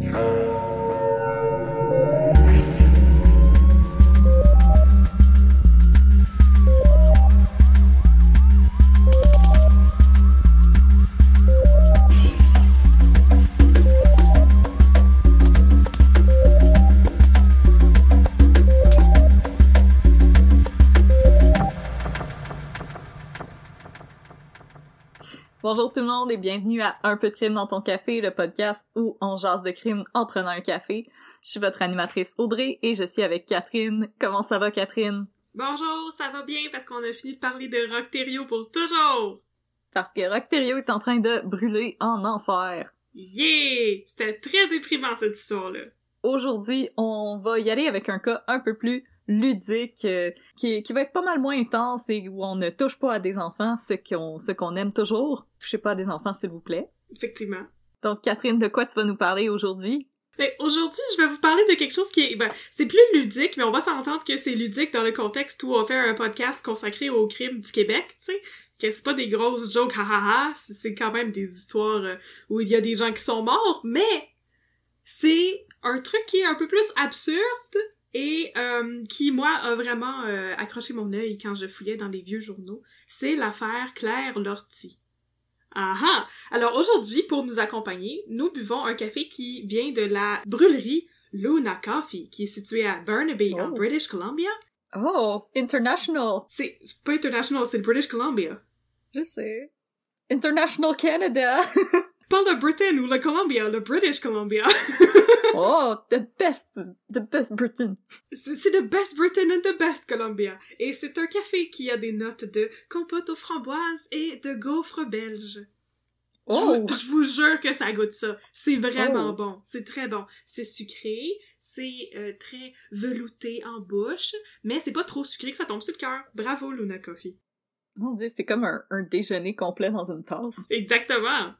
Thank you. Bonjour tout le monde et bienvenue à Un peu de crime dans ton café, le podcast où on jase de crime en prenant un café. Je suis votre animatrice Audrey et je suis avec Catherine. Comment ça va Catherine? Bonjour, ça va bien parce qu'on a fini de parler de Rockterio pour toujours! Parce que Rockterio est en train de brûler en enfer. Yeah! C'était très déprimant cette histoire-là. Aujourd'hui, on va y aller avec un cas un peu plus ludique, euh, qui, qui va être pas mal moins intense et où on ne touche pas à des enfants, ce qu'on ce qu'on aime toujours. Touchez pas à des enfants, s'il vous plaît. Effectivement. Donc, Catherine, de quoi tu vas nous parler aujourd'hui? Mais aujourd'hui, je vais vous parler de quelque chose qui est, ben, c'est plus ludique, mais on va s'entendre que c'est ludique dans le contexte où on fait un podcast consacré au crime du Québec, tu sais. Que c'est pas des grosses jokes, hahaha, c'est quand même des histoires euh, où il y a des gens qui sont morts, mais c'est un truc qui est un peu plus absurde et euh, qui, moi, a vraiment euh, accroché mon œil quand je fouillais dans les vieux journaux. C'est l'affaire Claire Lortie. Ah ah! Alors aujourd'hui, pour nous accompagner, nous buvons un café qui vient de la brûlerie Luna Coffee, qui est située à Burnaby, en Oh. British Columbia. Oh, international! C'est c'est pas international, c'est le British Columbia. Je sais. International Canada! Pas le Britain ou le Columbia, le British Columbia. oh, the best, the best Britain. C'est the best Britain and the best Columbia. Et c'est un café qui a des notes de compote aux framboises et de gaufres belges. Je Oh! vous- Je vous jure que ça goûte ça. C'est vraiment Oh. bon. C'est très bon. C'est sucré, c'est euh, très velouté en bouche, mais c'est pas trop sucré que ça tombe sur le cœur. Bravo, Luna Coffee. Mon dieu, c'est comme un, un déjeuner complet dans une tasse. Exactement.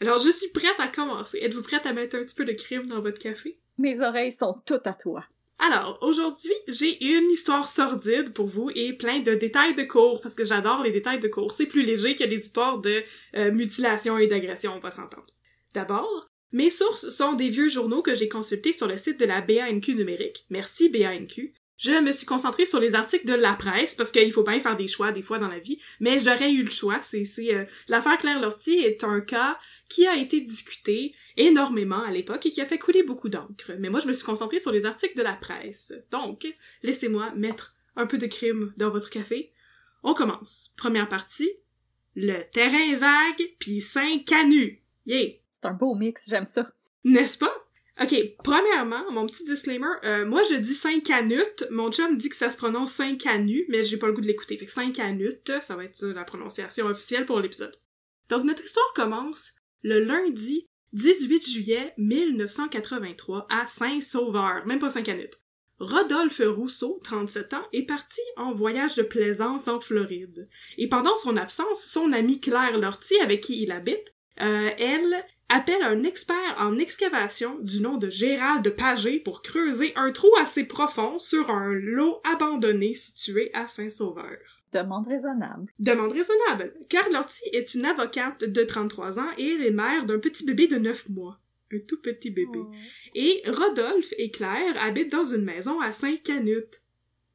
Alors, je suis prête à commencer. Êtes-vous prête à mettre un petit peu de crème dans votre café? Mes oreilles sont toutes à toi. Alors, aujourd'hui, j'ai une histoire sordide pour vous et plein de détails de cours, parce que j'adore les détails de cours. C'est plus léger que les histoires de euh, mutilation et d'agression, on va s'entendre. D'abord, mes sources sont des vieux journaux que j'ai consultés sur le site de la BANQ numérique. Merci BANQ. Je me suis concentrée sur les articles de la presse, parce qu'il faut bien faire des choix des fois dans la vie, mais j'aurais eu le choix. C'est, euh, l'affaire Claire Lortie est un cas qui a été discuté énormément à l'époque et qui a fait couler beaucoup d'encre. Mais moi, je me suis concentrée sur les articles de la presse. Donc, laissez-moi mettre un peu de crime dans votre café. On commence. Première partie. Le terrain vague, puis cinq canuts. Yeah! C'est un beau mix, j'aime ça. N'est-ce pas? Ok, premièrement, mon petit disclaimer, euh, moi je dis 5 canutes, mon chum dit que ça se prononce 5 canus, mais j'ai pas le goût de l'écouter, fait que 5 canutes, ça va être la prononciation officielle pour l'épisode. Donc notre histoire commence le lundi 18 juillet 1983 à Saint-Sauveur, même pas 5 canutes. Rodolphe Rousseau, 37 ans, est parti en voyage de plaisance en Floride. Et pendant son absence, son amie Claire Lortie, avec qui il habite, euh, elle appelle un expert en excavation du nom de Gérald Pagé pour creuser un trou assez profond sur un lot abandonné situé à Saint-Sauveur. Demande raisonnable. Demande raisonnable, car Lortie est une avocate de 33 ans et elle est mère d'un petit bébé de 9 mois. Un tout petit bébé. Et Rodolphe et Claire habitent dans une maison à Saint-Canute.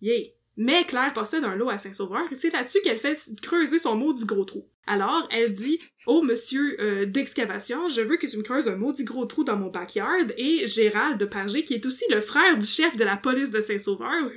Yay! Mais Claire possède un lot à Saint-Sauveur et c'est là-dessus qu'elle fait creuser son maudit gros trou. Alors, elle dit au monsieur euh, d'excavation, je veux que tu me creuses un maudit gros trou dans mon backyard et Gérald de Pagé, qui est aussi le frère du chef de la police de Saint-Sauveur,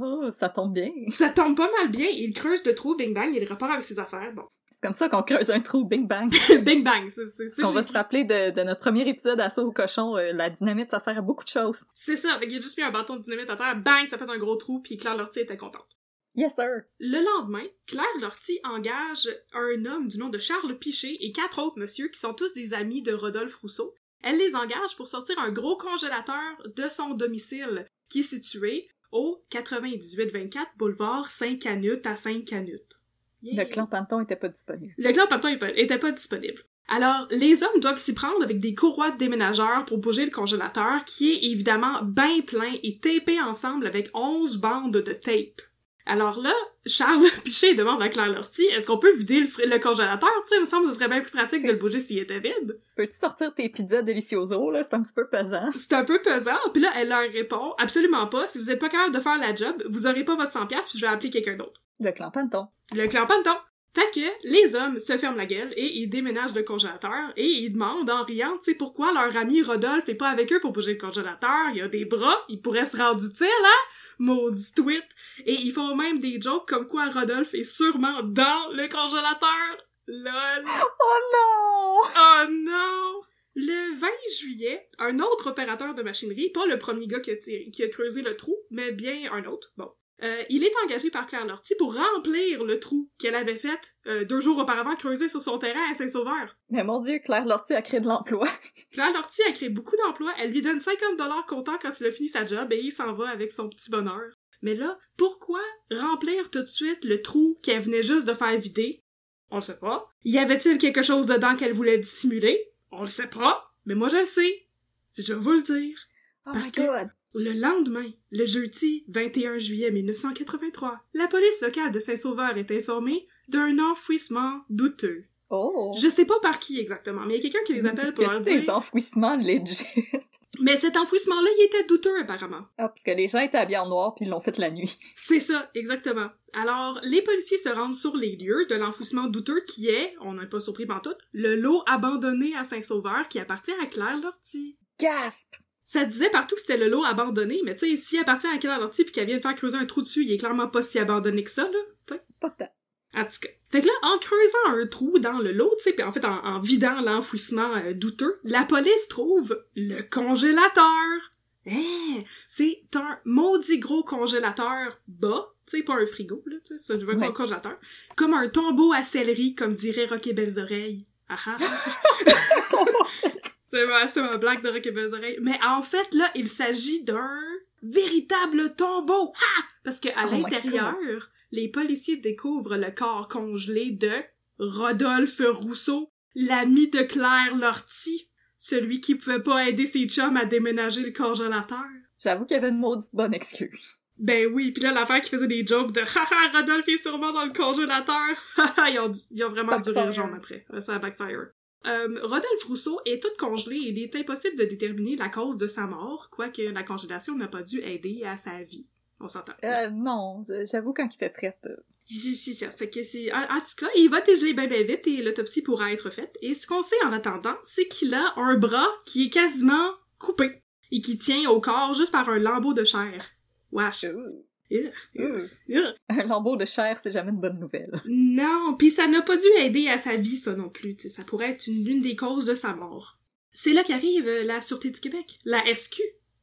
Oh, ça tombe bien. ça tombe pas mal bien, il creuse le trou, bing bang, il repart avec ses affaires, bon. Comme ça qu'on creuse un trou, bing bang. bing bang, c'est On va se rappeler de, de notre premier épisode Assaut au cochon, euh, la dynamite, ça sert à beaucoup de choses. C'est ça, fait qu'il a juste mis un bâton de dynamite à terre, bang, ça fait un gros trou, puis Claire Lortie était contente. Yes, sir. Le lendemain, Claire Lortie engage un homme du nom de Charles Piché et quatre autres messieurs qui sont tous des amis de Rodolphe Rousseau. Elle les engage pour sortir un gros congélateur de son domicile, qui est situé au 9824 boulevard Saint-Canute à Saint-Canute. Le clan Panton était pas disponible. Le clan Panton était pas disponible. Alors, les hommes doivent s'y prendre avec des courroies de déménageurs pour bouger le congélateur, qui est évidemment bien plein et tapé ensemble avec 11 bandes de tape. Alors là, Charles Pichet demande à Claire Lortie, est-ce qu'on peut vider le, congélateur? Tu sais, il me semble que ce serait bien plus pratique de le bouger s'il était vide. Peux-tu sortir tes pizzas delicioso, là? C'est un petit peu pesant. C'est un peu pesant. Puis là, elle leur répond, absolument pas. Si vous êtes pas capable de faire la job, vous aurez pas votre 100$ puis je vais appeler quelqu'un d'autre. Le clan Panton. Le clan Panton. Fait que les hommes se ferment la gueule et ils déménagent le congélateur et ils demandent en riant, tu sais, pourquoi leur ami Rodolphe est pas avec eux pour bouger le congélateur? Il a des bras, il pourrait se rendre utile, hein? Maudit tweet. Et ils font même des jokes comme quoi Rodolphe est sûrement dans le congélateur. LOL. Oh non! Oh non! Le 20 juillet, un autre opérateur de machinerie, pas le premier gars qui a, tiré- qui a creusé le trou, mais bien un autre, bon. Euh, il est engagé par Claire Lortie pour remplir le trou qu'elle avait fait euh, deux jours auparavant creuser sur son terrain à Saint-Sauveur. Mais mon dieu, Claire Lortie a créé de l'emploi. Claire Lortie a créé beaucoup d'emplois, elle lui donne 50 dollars comptant quand il a fini sa job et il s'en va avec son petit bonheur. Mais là, pourquoi remplir tout de suite le trou qu'elle venait juste de faire vider? On le sait pas. Y avait-il quelque chose dedans qu'elle voulait dissimuler? On le sait pas. Mais moi je le sais. Je vais vous le dire. Oh Parce my que- god! Le lendemain, le jeudi 21 juillet 1983, la police locale de Saint-Sauveur est informée d'un enfouissement douteux. Oh! Je sais pas par qui exactement, mais il y a quelqu'un qui les appelle pour leur a-tu des dire... enfouissements legit? Mais cet enfouissement-là, il était douteux apparemment. Ah, parce que les gens étaient habillés en noir puis ils l'ont fait la nuit. C'est ça, exactement. Alors, les policiers se rendent sur les lieux de l'enfouissement douteux qui est, on n'est pas surpris pantoute, le lot abandonné à Saint-Sauveur qui appartient à Claire Lortie. Gasp! Ça disait partout que c'était le lot abandonné, mais tu sais, s'il appartient à Claire Lortie puis qu'elle vient de faire creuser un trou dessus, il est clairement pas si abandonné que ça, là. tu sais. Pas tant. En tout cas. Fait que là, en creusant un trou dans le lot, tu sais, puis en fait, en, en vidant l'enfouissement euh, douteux, la police trouve le congélateur. Hein, c'est un maudit gros congélateur bas, tu sais, pas un frigo, là, tu sais, ça, je veux Ouais. un congélateur. Comme un tombeau à céleri, comme dirait Rock et Belles Oreilles. Ah ah. C'est ma, ma blague de Rock et Belles Oreilles. Mais en fait, là, il s'agit d'un véritable tombeau. Ha! Parce que à Oh l'intérieur, les policiers découvrent le corps congelé de Rodolphe Rousseau, l'ami de Claire Lortie, celui qui pouvait pas aider ses chums à déménager le congélateur. J'avoue qu'il y avait une maudite bonne excuse. Ben oui, puis là, l'affaire qui faisait des jokes de « Haha, Rodolphe est sûrement dans le congélateur! » Haha, ils ont, ils ont vraiment dû rire jaune après. Ça a backfire. Euh, Rodolphe Rousseau est tout congelé et il est impossible de déterminer la cause de sa mort, quoique la congélation n'a pas dû aider à sa vie. On s'entend. Euh, non, j'avoue quand il fait fret. euh, Si, si, ça fait que c'est... En, en tout cas, il va dégeler bien, bien vite et l'autopsie pourra être faite. Et ce qu'on sait en attendant, c'est qu'il a un bras qui est quasiment coupé et qui tient au corps juste par un lambeau de chair. Wesh. Ugh. Un lambeau de chair, c'est jamais une bonne nouvelle. Non, puis ça n'a pas dû aider à sa vie, ça non plus. t'sais, ça pourrait être une, l'une des causes de sa mort. C'est là qu'arrive euh, la Sûreté du Québec, la SQ.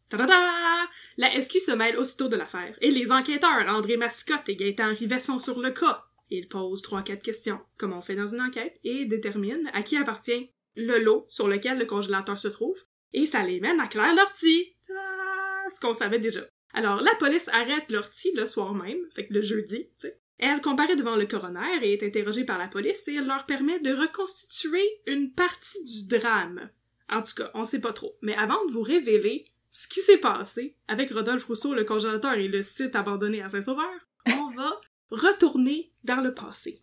Ta-da-da! La SQ se mêle aussitôt de l'affaire, et les enquêteurs André Mascotte et Gaëtan Rivet sont sur le cas. Ils posent trois quatre questions, comme on fait dans une enquête, et déterminent à qui appartient le lot sur lequel le congélateur se trouve, et ça les mène à Claire Lortie. Ta-da! Ce qu'on savait déjà. Alors, la police arrête Lortie le soir même, fait que le jeudi, tu sais. Elle comparaît devant le coroner et est interrogée par la police et elle leur permet de reconstituer une partie du drame. En tout cas, on sait pas trop. Mais avant de vous révéler ce qui s'est passé avec Rodolphe Rousseau, le congélateur et le site abandonné à Saint-Sauveur, on va retourner dans le passé.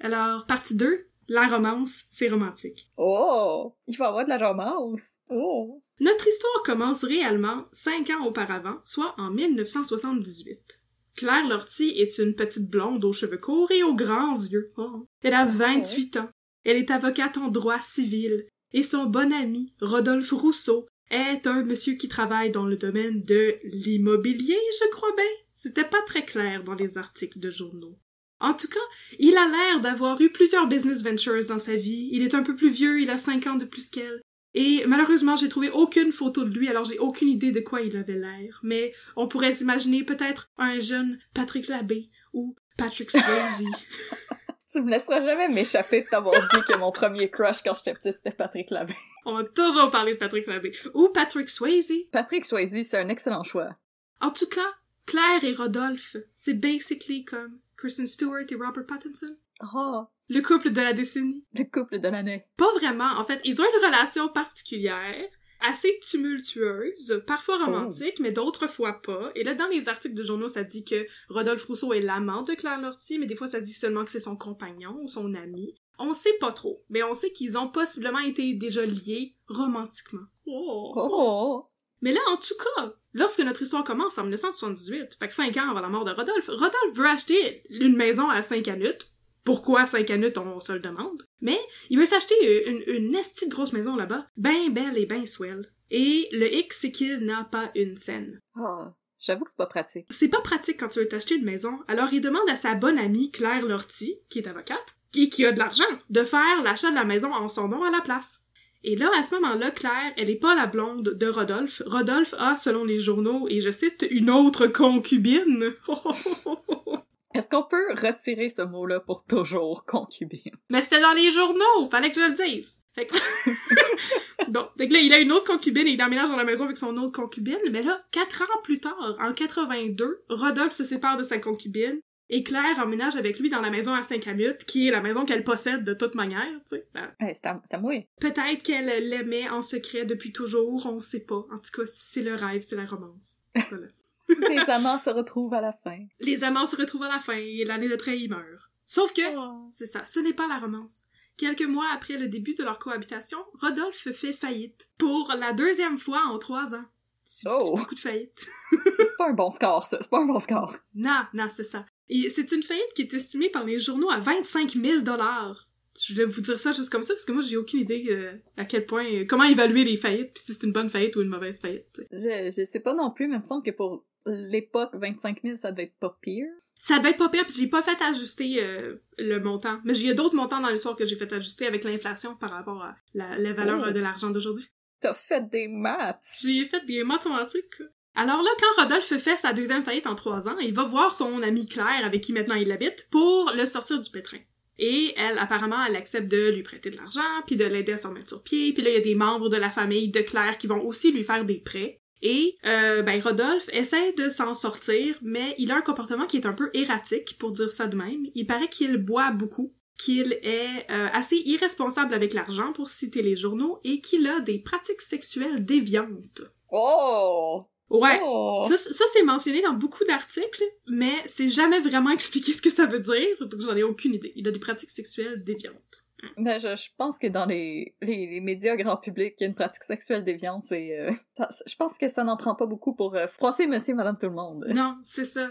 Alors, partie 2, la romance, c'est romantique. Oh! Il y avoir de la romance. Oh! Notre histoire commence réellement cinq ans auparavant, soit en 1978. Claire Lortie est une petite blonde aux cheveux courts et aux grands yeux. Oh. Elle a 28 ans. Elle est avocate en droit civil. Et son bon ami, Rodolphe Rousseau, est un monsieur qui travaille dans le domaine de l'immobilier, je crois bien. C'était pas très clair dans les articles de journaux. En tout cas, il a l'air d'avoir eu plusieurs business ventures dans sa vie. Il est un peu plus vieux, il a cinq ans de plus qu'elle. Et malheureusement, j'ai trouvé aucune photo de lui, alors j'ai aucune idée de quoi il avait l'air. Mais on pourrait s'imaginer peut-être un jeune Patrick Labbé ou Patrick Swayze. tu me laisseras jamais m'échapper de t'avoir dit que mon premier crush quand j'étais petite c'était Patrick Labbé. On va toujours parler de Patrick Labbé. Ou Patrick Swayze. Patrick Swayze, c'est un excellent choix. En tout cas, Claire et Rodolphe, c'est basically comme Kristen Stewart et Robert Pattinson. Oh, Le couple de la décennie. le couple de l'année. Pas vraiment. En fait, ils ont une relation particulière, assez tumultueuse, parfois romantique, mais d'autres fois pas. Et là, dans les articles de journaux, ça dit que Rodolphe Rousseau est l'amant de Claire Lortie, mais des fois, ça dit seulement que c'est son compagnon ou son ami. On sait pas trop, mais on sait qu'ils ont possiblement été déjà liés romantiquement. Oh. Oh! Mais là, en tout cas, lorsque notre histoire commence en 1978, fait que 5 ans avant la mort de Rodolphe, Rodolphe veut acheter une maison à Saint-Canut. Pourquoi Saint-Canut, on se le demande. Mais il veut s'acheter une, une esti de grosse maison là-bas, ben belle et ben swell. Et le hic, c'est qu'il n'a pas une scène. Oh, j'avoue que c'est pas pratique. C'est pas pratique quand tu veux t'acheter une maison, alors il demande à sa bonne amie Claire Lortie, qui est avocate, et qui a de l'argent, de faire l'achat de la maison en son nom à la place. Et là, à ce moment-là, Claire, elle est pas la blonde de Rodolphe. Rodolphe a, selon les journaux, et je cite, une autre concubine. Est-ce qu'on peut retirer ce mot-là pour toujours, concubine? Mais c'était dans les journaux, fallait que je le dise. Fait que... bon, fait que là, il a une autre concubine et il emménage dans la maison avec son autre concubine. Mais là, quatre ans plus tard, en 82, Rodolphe se sépare de sa concubine et Claire emménage avec lui dans la maison à Saint-Camut, qui est la maison qu'elle possède de toute manière, tu sais. Ben, c'est à, à. Peut-être qu'elle l'aimait en secret depuis toujours, on sait pas. En tout cas, c'est le rêve, c'est la romance. Voilà. Les amants se retrouvent à la fin. Les amants se retrouvent à la fin et l'année d'après, ils meurent. Sauf que, Oh. c'est ça, ce n'est pas la romance. Quelques mois après le début de leur cohabitation, Rodolphe fait faillite. Pour la deuxième fois en trois ans. C'est Oh. beaucoup de faillites. C'est pas un bon score, ça. C'est pas un bon score. Non, non, c'est ça. Et c'est une faillite qui est estimée par les journaux à 25 000 dollars. Je voulais vous dire ça juste comme ça parce que moi j'ai aucune idée euh, à quel point euh, comment évaluer les faillites puis si c'est une bonne faillite ou une mauvaise faillite. Je, je sais pas non plus, mais il me semble que pour l'époque, 25 000, ça devait être pas pire. Ça devait être pas pire puis j'ai pas fait ajuster euh, le montant. Mais il y a d'autres montants dans l'histoire que j'ai fait ajuster avec l'inflation par rapport à la, la valeur Oh. euh, de l'argent d'aujourd'hui. T'as fait des maths. J'ai fait des mathématiques. Alors là, quand Rodolphe fait sa deuxième faillite en trois ans, il va voir son amie Claire, avec qui maintenant il habite, pour le sortir du pétrin. Et elle, apparemment, elle accepte de lui prêter de l'argent, puis de l'aider à se remettre sur pied. Puis là, il y a des membres de la famille de Claire qui vont aussi lui faire des prêts. Et, euh, ben, Rodolphe essaie de s'en sortir, mais il a un comportement qui est un peu erratique, pour dire ça de même. Il paraît qu'il boit beaucoup, qu'il est euh, assez irresponsable avec l'argent, pour citer les journaux, et qu'il a des pratiques sexuelles déviantes. Oh! Ouais. Oh! Ça, ça c'est mentionné dans beaucoup d'articles, mais c'est jamais vraiment expliqué ce que ça veut dire, donc j'en ai aucune idée. Il a des pratiques sexuelles déviantes. Ben, je, je pense que dans les, les, les médias grand public, il y a une pratique sexuelle déviante, c'est... euh, je pense que ça n'en prend pas beaucoup pour euh, froisser monsieur et madame tout le monde. Non, c'est ça.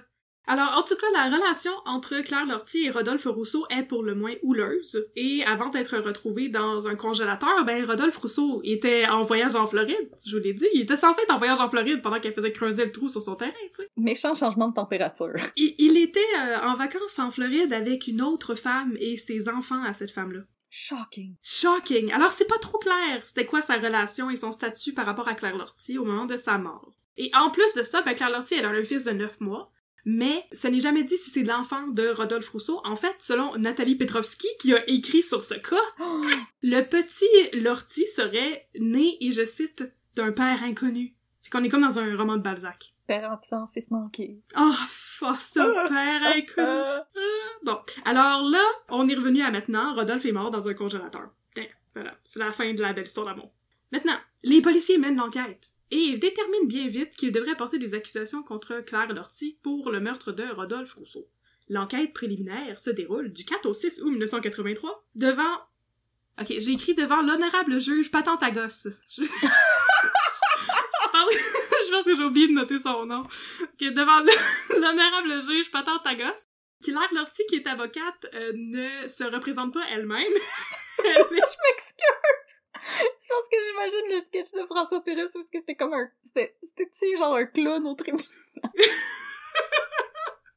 Alors, en tout cas, la relation entre Claire Lortie et Rodolphe Rousseau est pour le moins houleuse. Et avant d'être retrouvé dans un congélateur, ben, Rodolphe Rousseau était en voyage en Floride. Je vous l'ai dit, il était censé être en voyage en Floride pendant qu'elle faisait creuser le trou sur son terrain, tu sais. Méchant changement de température. Il, il était euh, en vacances en Floride avec une autre femme et ses enfants à cette femme-là. Shocking. Shocking! Alors, c'est pas trop clair c'était quoi sa relation et son statut par rapport à Claire Lortie au moment de sa mort. Et en plus de ça, ben, Claire Lortie, elle a un fils de 9 mois, mais ce n'est jamais dit si c'est l'enfant de Rodolphe Rousseau. En fait, selon Nathalie Petrovski, qui a écrit sur ce cas, Oh! le petit Lortie serait né, et je cite, d'un père inconnu. Fait qu'on est comme dans un roman de Balzac. Père absent, fils manqué. Oh, force, père inconnu! Bon, alors là, on est revenu à maintenant. Rodolphe est mort dans un congélateur. Tiens, voilà, c'est la fin de la belle histoire d'amour. Maintenant, les policiers mènent l'enquête. Et ils déterminent bien vite qu'ils devraient porter des accusations contre Claire Lortie pour le meurtre de Rodolphe Rousseau. L'enquête préliminaire se déroule du 4 au 6 août 1983 devant... Ok, j'ai écrit devant l'honorable juge Patente à gosse. Je- je pense que j'ai oublié de noter son nom. Que devant le- l'honorable juge Patente Tagos, Claire Lortie, qui est avocate, euh, ne se représente pas elle-même. Elle Je m'excuse! Je pense que j'imagine le sketch de François Pérez parce que c'était comme un... C'était, genre un clown au tribunal?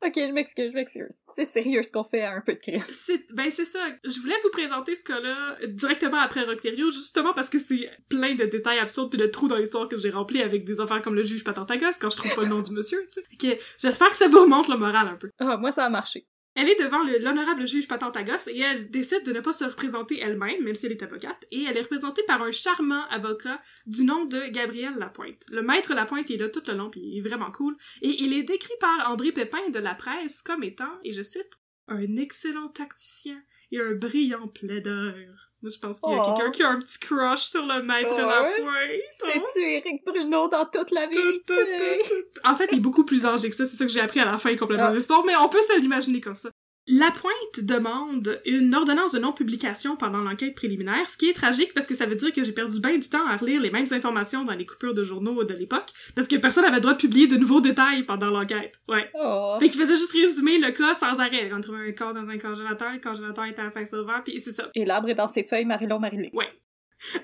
ok, je m'excuse, je m'excuse. C'est sérieux ce qu'on fait à un peu de crime. C'est, ben c'est ça. Je voulais vous présenter ce cas-là directement après Rocterio, justement parce que c'est plein de détails absurdes puis de trous dans l'histoire que j'ai remplis avec des affaires comme le juge Patentagos quand je trouve pas le nom du monsieur, tu sais. J'espère que ça vous remonte le moral un peu. Ah, moi ça a marché. Elle est devant le- l'honorable juge Patentagos et elle décide de ne pas se représenter elle-même, même si elle est avocate, et elle est représentée par un charmant avocat du nom de Gabriel Lapointe. Le maître Lapointe est là tout le long, il est vraiment cool, et il est décrit par André Pépin de la presse comme étant, et je cite, un excellent tacticien et un brillant plaideur. Moi, je pense qu'il y a Oh. quelqu'un qui a un petit crush sur le maître Ouais. Lapointe. C'est-tu Eric Bruno dans toute la vie? tout, tout, tout. En fait, il est beaucoup plus âgé que ça, c'est ça que j'ai appris à la fin complètement Ah. de l'histoire, mais on peut se l'imaginer comme ça. Lapointe demande une ordonnance de non-publication pendant l'enquête préliminaire, ce qui est tragique parce que ça veut dire que j'ai perdu bien du temps à relire les mêmes informations dans les coupures de journaux de l'époque, parce que personne n'avait le droit de publier de nouveaux détails pendant l'enquête. Ouais. Oh. Fait qu'il faisait juste résumer le cas sans arrêt. On trouvait un corps dans un congélateur, le congélateur était à Saint-Sauveur, puis c'est ça. Et l'arbre est dans ses feuilles, Marilyn Marilyn.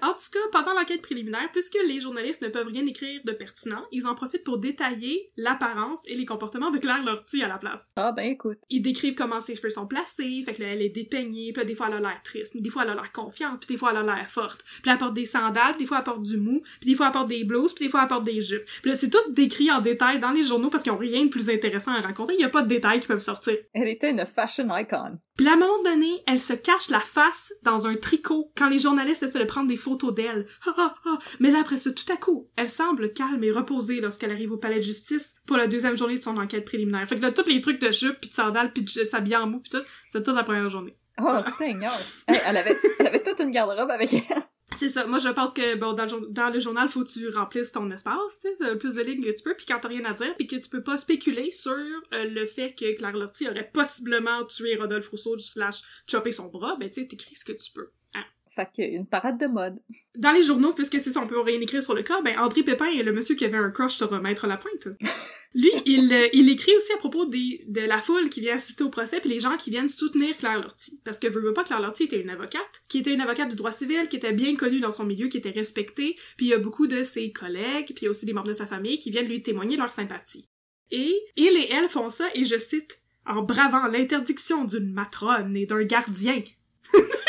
En tout cas, pendant l'enquête préliminaire, puisque les journalistes ne peuvent rien écrire de pertinent, ils en profitent pour détailler l'apparence et les comportements de Claire Lortie à la place. Ah ben écoute. Ils décrivent comment ses cheveux sont placés, fait que là, elle est dépeignée, puis là, des fois, elle a l'air triste, mais des fois, elle a l'air confiante, puis des fois, elle a l'air forte. Puis là, elle porte des sandales, puis des fois, elle porte du mou, puis des fois, elle porte des blouses, puis des fois, elle porte des jupes. Puis là, c'est tout décrit en détail dans les journaux parce qu'ils ont rien de plus intéressant à raconter, il y a pas de détails qui peuvent sortir. Elle était une fashion icon. Puis à un moment donné, elle se cache la face dans un tricot quand les journalistes essaient de prendre des photos d'elle. Mais là, après ça, tout à coup, elle semble calme et reposée lorsqu'elle arrive au palais de justice pour la deuxième journée de son enquête préliminaire. Fait que là, tous les trucs de jupe, puis de sandales, puis de s'habiller en mou, puis tout, c'est toute la première journée. Oh, Seigneur. Hey, elle, avait, elle avait toute une garde-robe avec elle. C'est ça. Moi, je pense que, bon, dans le, dans le journal, faut que tu remplisses ton espace, tu sais, le plus de lignes que tu peux, puis quand t'as rien à dire, puis que tu peux pas spéculer sur euh, le fait que Claire Lortie aurait possiblement tué Rodolphe Rousseau slash chopé son bras, ben, tu sais, t'écris ce que tu peux. Fait que une parade de mode. Dans les journaux, puisque c'est ça, on peut rien écrire sur le cas, ben André Pépin est le monsieur qui avait un crush sur Maître Lapointe. Lui, il, euh, il écrit aussi à propos des, de la foule qui vient assister au procès, puis les gens qui viennent soutenir Claire Lortie. Parce que veut, veut pas, Claire Lortie était une avocate, qui était une avocate du droit civil, qui était bien connue dans son milieu, qui était respectée, puis il y a beaucoup de ses collègues, puis il y a aussi des membres de sa famille qui viennent lui témoigner leur sympathie. Et il et elle font ça, et je cite, en bravant l'interdiction d'une matrone et d'un gardien.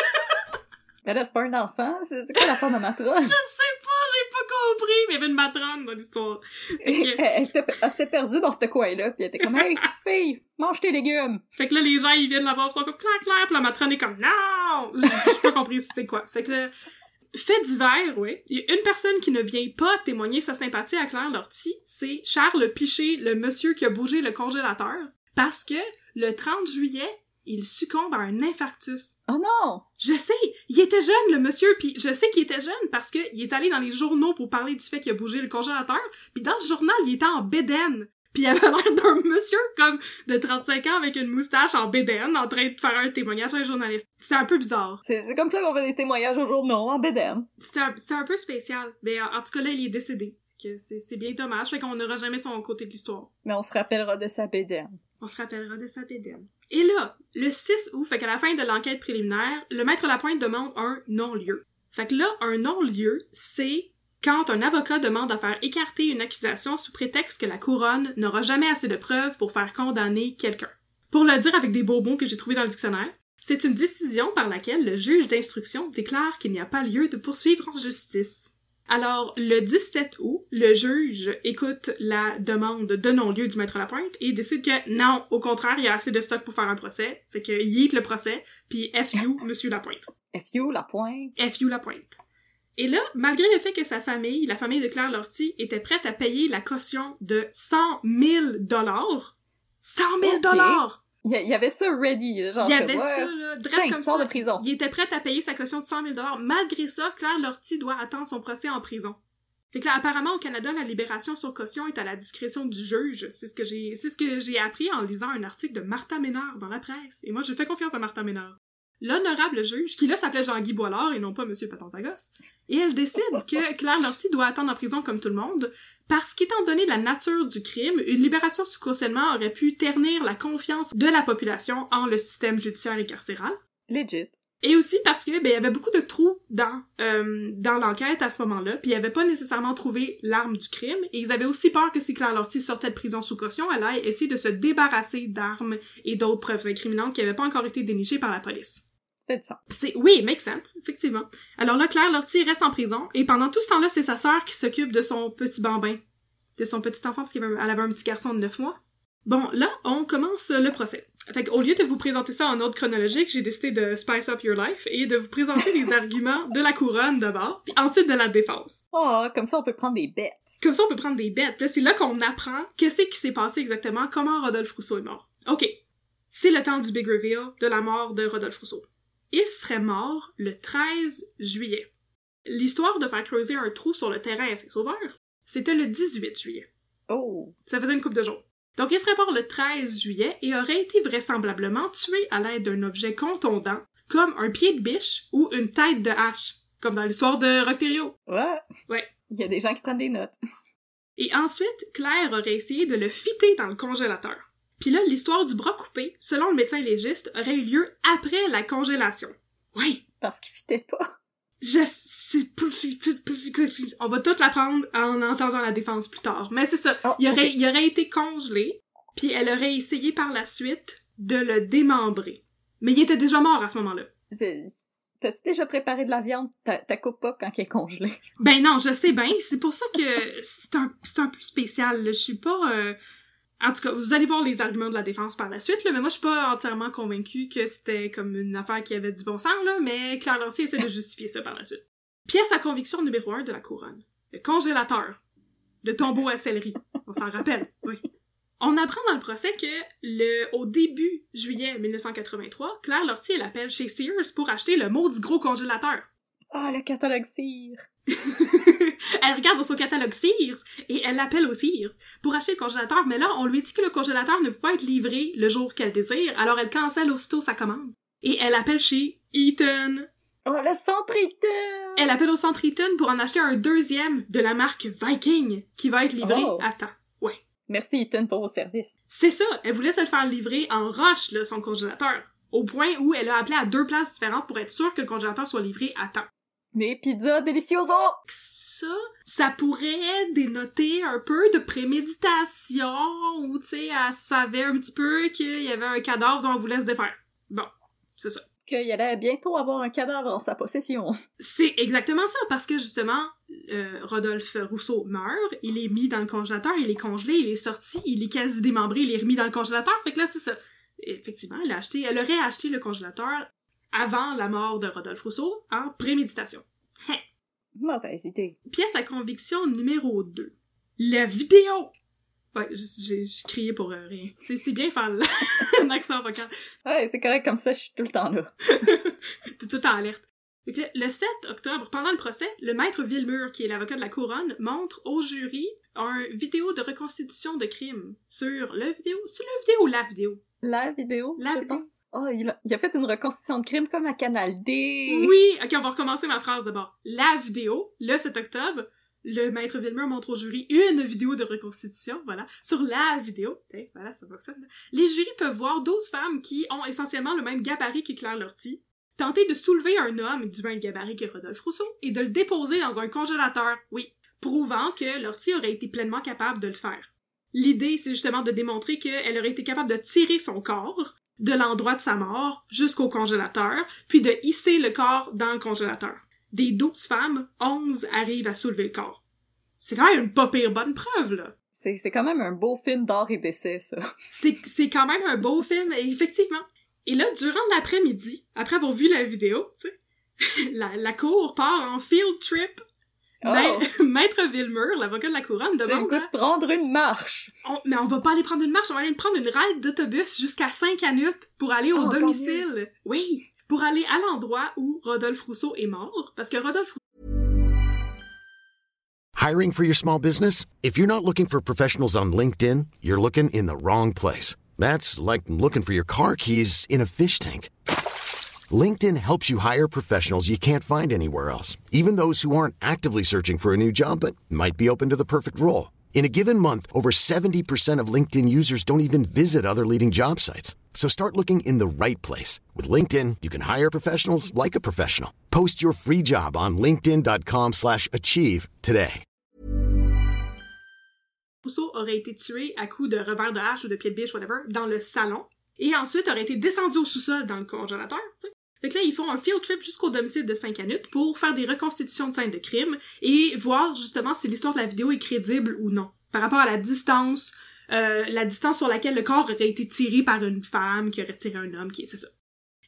Mais là, c'est pas un enfant, c'est quoi la forme de matrone? Je sais pas, j'ai pas compris, mais il y avait une matrone dans l'histoire. elle, elle était- elle s'était perdue dans ce coin-là, puis elle était comme « Hey, petite fille, mange tes légumes! Fait que là, les gens, ils viennent la voir, ils sont comme clair, clair, puis la matrone est comme non! J'ai pas compris c'est quoi. Fait que le fait divers, oui. Il y a une personne qui ne vient pas témoigner sa sympathie à Claire Lortie, c'est Charles Piché, le monsieur qui a bougé le congélateur, parce que le 30 juillet, il succombe à un infarctus. » Oh non! Je sais, il était jeune le monsieur, puis je sais qu'il était jeune parce que il est allé dans les journaux pour parler du fait qu'il a bougé le congélateur, puis dans le journal, il était en bédaine. Puis il avait l'air d'un monsieur comme de 35 ans avec une moustache en bédaine en train de faire un témoignage à un journaliste. C'était un peu bizarre. C'est c'est comme ça qu'on fait des témoignages au journaux, en bédaine. C'était un, peu spécial. Mais en, tout cas là, il est décédé. C'est c'est bien dommage, fait qu'on n'aura jamais son côté de l'histoire. Mais on se rappellera de sa bédaine. On se rappellera de sa bédaine. Et là, le 6 août, fait qu'à la fin de l'enquête préliminaire, le maître Lapointe demande un non-lieu. Fait que là, un non-lieu, c'est quand un avocat demande à faire écarter une accusation sous prétexte que la couronne n'aura jamais assez de preuves pour faire condamner quelqu'un. Pour le dire avec des beaux mots que j'ai trouvés dans le dictionnaire, c'est une décision par laquelle le juge d'instruction déclare qu'il n'y a pas lieu de poursuivre en justice. Alors, le 17 août, le juge écoute la demande de non-lieu du maître Lapointe et décide que non, au contraire, il y a assez de stock pour faire un procès. Fait que yeet le procès, puis FU, monsieur Lapointe. FU, la pointe. FU Lapointe. Et là, malgré le fait que sa famille, la famille de Claire Lortie, était prête à payer la caution de 100 000 dollars, 100 000 dollars! Il y, avait ça ready, genre, Il y avait que, ouais, ça, là, direct putain, comme sors ça. de prison. Il était prêt à payer sa caution de 100 000 Malgré ça, Claire Lortie doit attendre son procès en prison. Fait que là, apparemment, au Canada, la libération sur caution est à la discrétion du juge. C'est ce que j'ai, c'est ce que j'ai appris en lisant un article de Martha Ménard dans la presse. Et moi, j'ai fait confiance à Martha Ménard. L'honorable juge, qui là s'appelait Jean-Guy Boilard et non pas Monsieur Patentagos, et elle décide que Claire Lortie doit attendre en prison comme tout le monde, parce qu'étant donné la nature du crime, une libération sous cautionnement aurait pu ternir la confiance de la population en le système judiciaire et carcéral. Legit. Et aussi parce que ben, il y avait beaucoup de trous dans euh, dans l'enquête à ce moment-là, puis ils n'avaient pas nécessairement trouvé l'arme du crime, et ils avaient aussi peur que si Claire Lortie sortait de prison sous caution, elle aille essayer de se débarrasser d'armes et d'autres preuves incriminantes qui n'avaient pas encore été dénichées par la police. Fait ça. C'est oui, make sense, effectivement. Alors là, Claire Lortie reste en prison, et pendant tout ce temps-là, c'est sa sœur qui s'occupe de son petit bambin, de son petit enfant, parce qu'elle avait un petit garçon de 9 mois. Bon, là, on commence le procès. Fait au lieu de vous présenter ça en ordre chronologique, j'ai décidé de spice up your life et de vous présenter les arguments de la couronne d'abord, puis ensuite de la défense. Oh, comme ça on peut prendre des bêtes. Comme ça on peut prendre des bêtes. C'est là qu'on apprend qu'est-ce qui s'est passé exactement, comment Rodolphe Rousseau est mort. Ok, c'est le temps du big reveal de la mort de Rodolphe Rousseau. Il serait mort le 13 juillet. L'histoire de faire creuser un trou sur le terrain à Saint-Sauveur, c'était le 18 juillet. Oh. Ça faisait une coupe de jours. Donc il serait mort le 13 juillet et aurait été vraisemblablement tué à l'aide d'un objet contondant, comme un pied de biche ou une tête de hache, comme dans l'histoire de Rocterio. Ouais. Ouais. Il y a des gens qui prennent des notes. Et ensuite, Claire aurait essayé de le fitter dans le congélateur. Puis là, l'histoire du bras coupé, selon le médecin légiste, aurait eu lieu après la congélation. Oui. Parce qu'il fitait pas. Je sais On va tout l'apprendre en entendant la défense plus tard. Mais c'est ça. Oh, il, aurait, il aurait été congelé, puis elle aurait essayé par la suite de le démembrer. Mais il était déjà mort à ce moment-là. T'as-tu déjà préparé de la viande? T'as t'as coupes pas quand elle est congelée. Ben non, je sais bien. C'est pour ça que c'est un, c'est un peu spécial. là. Je suis pas... euh, En tout cas, vous allez voir les arguments de la défense par la suite, là, mais moi, je suis pas entièrement convaincue que c'était comme une affaire qui avait du bon sens, là, mais Claire Lancier essaie de justifier ça par la suite. Pièce à conviction numéro un de la couronne. Le congélateur. Le tombeau à céleri. On s'en rappelle, oui. On apprend dans le procès que, le, au début juillet 1983, Claire Lortie, elle appelle chez Sears pour acheter le maudit gros congélateur. Ah, le catalogue cire. elle regarde dans son catalogue Sears et elle appelle au Sears pour acheter le congélateur, mais là, on lui dit que le congélateur ne peut pas être livré le jour qu'elle désire, alors elle cancelle aussitôt sa commande. Et elle appelle chez Eaton. Oh, le centre Eaton! Elle appelle au centre Eaton pour en acheter un deuxième de la marque Viking qui va être livré Oh. à temps. Ouais. Merci Eaton pour vos services. C'est ça, elle voulait se le faire livrer en roche, là, son congélateur. Au point où elle a appelé à deux places différentes pour être sûre que le congélateur soit livré à temps. Mes pizzas delicioso! ça, ça pourrait dénoter un peu de préméditation, ou tu sais, elle savait un petit peu qu'il y avait un cadavre dont on voulait se défaire. Bon, c'est ça. Qu'il allait bientôt avoir un cadavre en sa possession. C'est exactement ça, parce que justement, euh, Rodolphe Rousseau meurt, il est mis dans le congélateur, il est congelé, il est sorti, il est quasi démembré, il est remis dans le congélateur, fait que là, c'est ça. Effectivement, elle a acheté, elle aurait acheté le congélateur avant la mort de Rodolphe Rousseau en préméditation. Mauvaise idée. Pièce à conviction numéro 2. La vidéo! Ouais, j'ai crié pour euh, rien. C'est bien faire un accent vocal. Ouais, c'est correct comme ça, je suis tout le temps là. T'es tout en alerte. Fait que le 7 octobre, pendant le procès, le maître Villemur, qui est l'avocat de la couronne, montre au jury un vidéo de reconstitution de crime sur le vidéo. Sur le vidéo ou la vidéo? La vidéo, La je vidéo. pense. Oh, il a, fait une reconstitution de crime comme à Canal D. Oui! Ok, on va recommencer ma phrase d'abord. La vidéo, le 7 octobre, le maître Villemur montre au jury une vidéo de reconstitution, voilà, sur la vidéo. Eh, voilà, ça fonctionne. Les jurys peuvent voir 12 femmes qui ont essentiellement le même gabarit que Claire Lortie tenter de soulever un homme du même gabarit que Rodolphe Rousseau et de le déposer dans un congélateur, oui, prouvant que Lortie aurait été pleinement capable de le faire. L'idée, c'est justement de démontrer qu'elle aurait été capable de tirer son corps de l'endroit de sa mort jusqu'au congélateur, puis de hisser le corps dans le congélateur. Des douze femmes, onze arrivent à soulever le corps. C'est quand même une pas pire bonne preuve, là. C'est quand même un beau film d'art et d'essai, ça. C'est c'est quand même un beau film, effectivement. Et là, durant l'après-midi, après avoir vu la vidéo, la, la cour part en field trip. Oh. Ma- Maître Villemur, l'avocat de la couronne, J'ai le demande... goût de prendre une marche. On- mais on va pas aller prendre une marche, on va aller prendre une ride d'autobus jusqu'à Saint-Canute pour aller au Oh, domicile. Oui, pour aller à l'endroit où Rodolphe Rousseau est mort, parce que Rodolphe Hiring for your small business? If you're not looking for professionals on LinkedIn, you're looking in the wrong place. That's like looking for your car keys in a fish tank. LinkedIn helps you hire professionals you can't find anywhere else, even those who aren't actively searching for a new job but might be open to the perfect role. In a given month, over 70% of LinkedIn users don't even visit other leading job sites. So start looking in the right place. With LinkedIn, you can hire professionals like a professional. Post your free job on linkedin.com slash achieve today. Rousseau aurait été tué à coups de revers de hache ou de pied de biche, whatever, dans le salon. Et ensuite aurait été descendu au sous-sol dans le congélateur, tu sais. Fait que là, ils font un field trip jusqu'au domicile de Saint-Canut pour faire des reconstitutions de scènes de crime et voir justement si l'histoire de la vidéo est crédible ou non. Par rapport à la distance, euh, la distance sur laquelle le corps aurait été tiré par une femme qui aurait tiré un homme, qui c'est ça.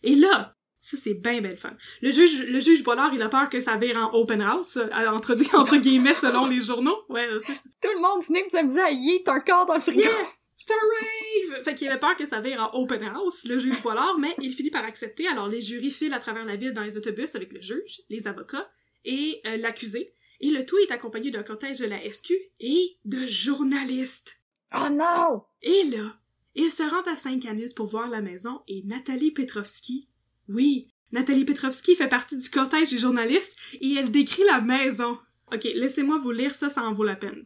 Et là, ça c'est bien belle fun. Le juge, le juge Bollard, il a peur que ça vire en open house, euh, entre, entre guillemets selon les journaux. Ouais, c'est Tout le monde venait me s'amuser à yeet un corps dans le frigo. Yeah! C'est un rave! Fait qu'il avait peur que ça vire en open house, le juge Boilard, mais il finit par accepter. Alors les jurys filent à travers la ville dans les autobus avec le juge, les avocats et euh, l'accusé. Et le tout est accompagné d'un cortège de la SQ et de journalistes. Oh non! Et là, il se rend à Saint-Canut pour voir la maison et Nathalie Petrovski. Oui, Nathalie Petrovski fait partie du cortège des journalistes et elle décrit la maison. Ok, laissez-moi vous lire ça, ça en vaut la peine.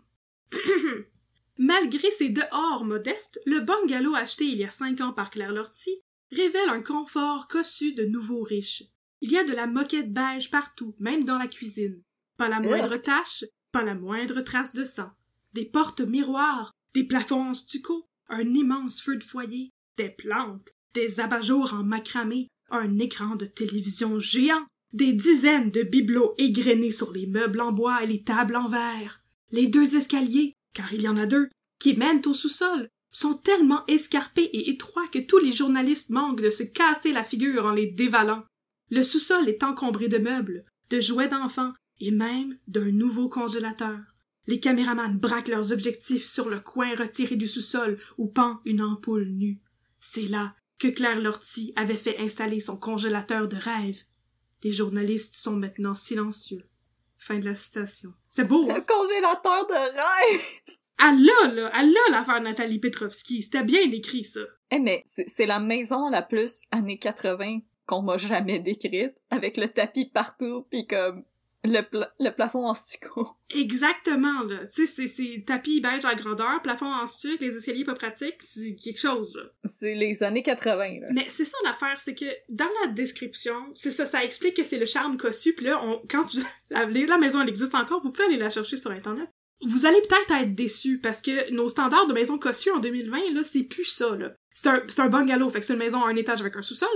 Malgré ses dehors modestes, le bungalow acheté il y a cinq ans par Claire Lortie révèle un confort cossu de nouveaux riches. Il y a de la moquette beige partout, même dans la cuisine. Pas la moindre tache, pas la moindre trace de sang. Des portes miroirs, des plafonds en stucco, un immense feu de foyer, des plantes, des abat-jours en macramé, un écran de télévision géant, des dizaines de bibelots égrenés sur les meubles en bois et les tables en verre. Les deux escaliers, car il y en a deux, qui mènent au sous-sol, sont tellement escarpés et étroits que tous les journalistes manquent de se casser la figure en les dévalant. Le sous-sol est encombré de meubles, de jouets d'enfants et même d'un nouveau congélateur. Les caméramans braquent leurs objectifs sur le coin retiré du sous-sol où pend une ampoule nue. C'est là que Claire Lortie avait fait installer son congélateur de rêve. Les journalistes sont maintenant silencieux. Fin de la citation. C'était beau, hein? Le congélateur de rêve! Elle l'a, là! Elle l'a, l'affaire Nathalie Petrovski. C'était bien écrit, ça. Eh mais c'est- c'est la maison la plus années 80 qu'on m'a jamais décrite, avec le tapis partout, puis comme le, pla- le plafond en stucco. Exactement, là. Tu sais, c'est- c'est tapis beige à grandeur, plafond en sucre, les escaliers pas pratiques, c'est quelque chose, là. C'est les années 80, là. Mais c'est ça l'affaire, c'est que dans la description, c'est ça, ça explique que c'est le charme cossu, puis là, on, quand tu, la, la maison, elle existe encore, vous pouvez aller la chercher sur Internet. Vous allez peut-être être déçus, parce que nos standards de maison cossu en 2020, là, c'est plus ça, là. C'est un, c'est un bungalow, fait que c'est une maison à un étage avec un sous-sol.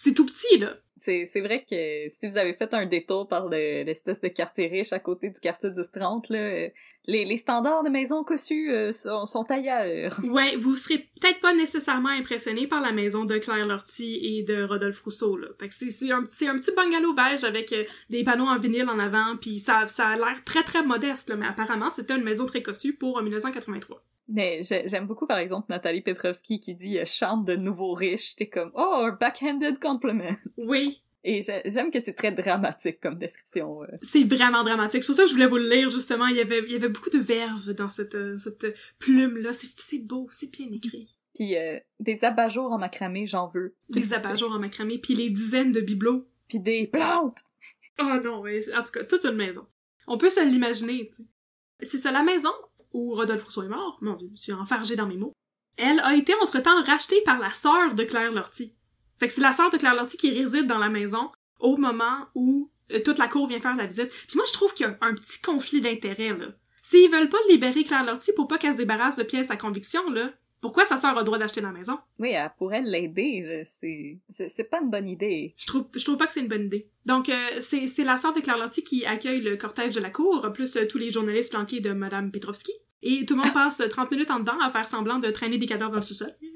C'est tout petit, là. C'est c'est vrai que si vous avez fait un détour par le- l'espèce de quartier riche à côté du quartier du 30, là, euh, les, les standards de maisons cossues euh, sont, sont ailleurs. Ouais, vous serez peut-être pas nécessairement impressionné par la maison de Claire Lortie et de Rodolphe Rousseau, là. Fait que c'est, un, c'est un petit bungalow beige avec euh, des panneaux en vinyle en avant, puis ça, ça a l'air très très modeste, là, mais apparemment c'était une maison très cossue pour euh, 1983. Mais j'ai- j'aime beaucoup, par exemple, Nathalie Petrovski qui dit euh, chambre de nouveaux riches ». T'es comme « Oh, un backhanded compliment Oui, ». Et j'ai- j'aime que c'est très dramatique comme description. euh. c'est vraiment dramatique. C'est pour ça que je voulais vous le lire, justement. Il y avait, il y avait beaucoup de verve dans cette, euh, cette plume-là. C'est, beau, c'est bien écrit. Puis euh, des abat-jours en macramé, j'en veux. Les abat-jours en macramé, puis les dizaines de bibelots. Puis des plantes! Oh non, ouais, en tout cas, toute une maison. On peut se l'imaginer, tu sais. C'est ça, la maison où Rodolphe Rousseau est mort, mon dieu, je suis enfargée dans mes mots, elle a été entre-temps rachetée par la sœur de Claire Lortie. Fait que c'est la sœur de Claire Lortie qui réside dans la maison au moment où euh, toute la cour vient faire la visite. Puis moi, je trouve qu'il y a un, petit conflit d'intérêts, là. S'ils veulent pas libérer Claire Lortie pour pas qu'elle se débarrasse de pièces à conviction, là, pourquoi sa sœur a le droit d'acheter la maison? Oui, elle pourrait l'aider, c'est... pas une bonne idée. Je trouve, je trouve pas que c'est une bonne idée. Donc, euh, c'est, la sœur de Claire Lortie qui accueille le cortège de la cour, plus euh, tous les journalistes planqués de Madame Petrovski. Et tout le monde passe euh, 30 minutes en dedans à faire semblant de traîner des cadavres dans le sous-sol. Euh,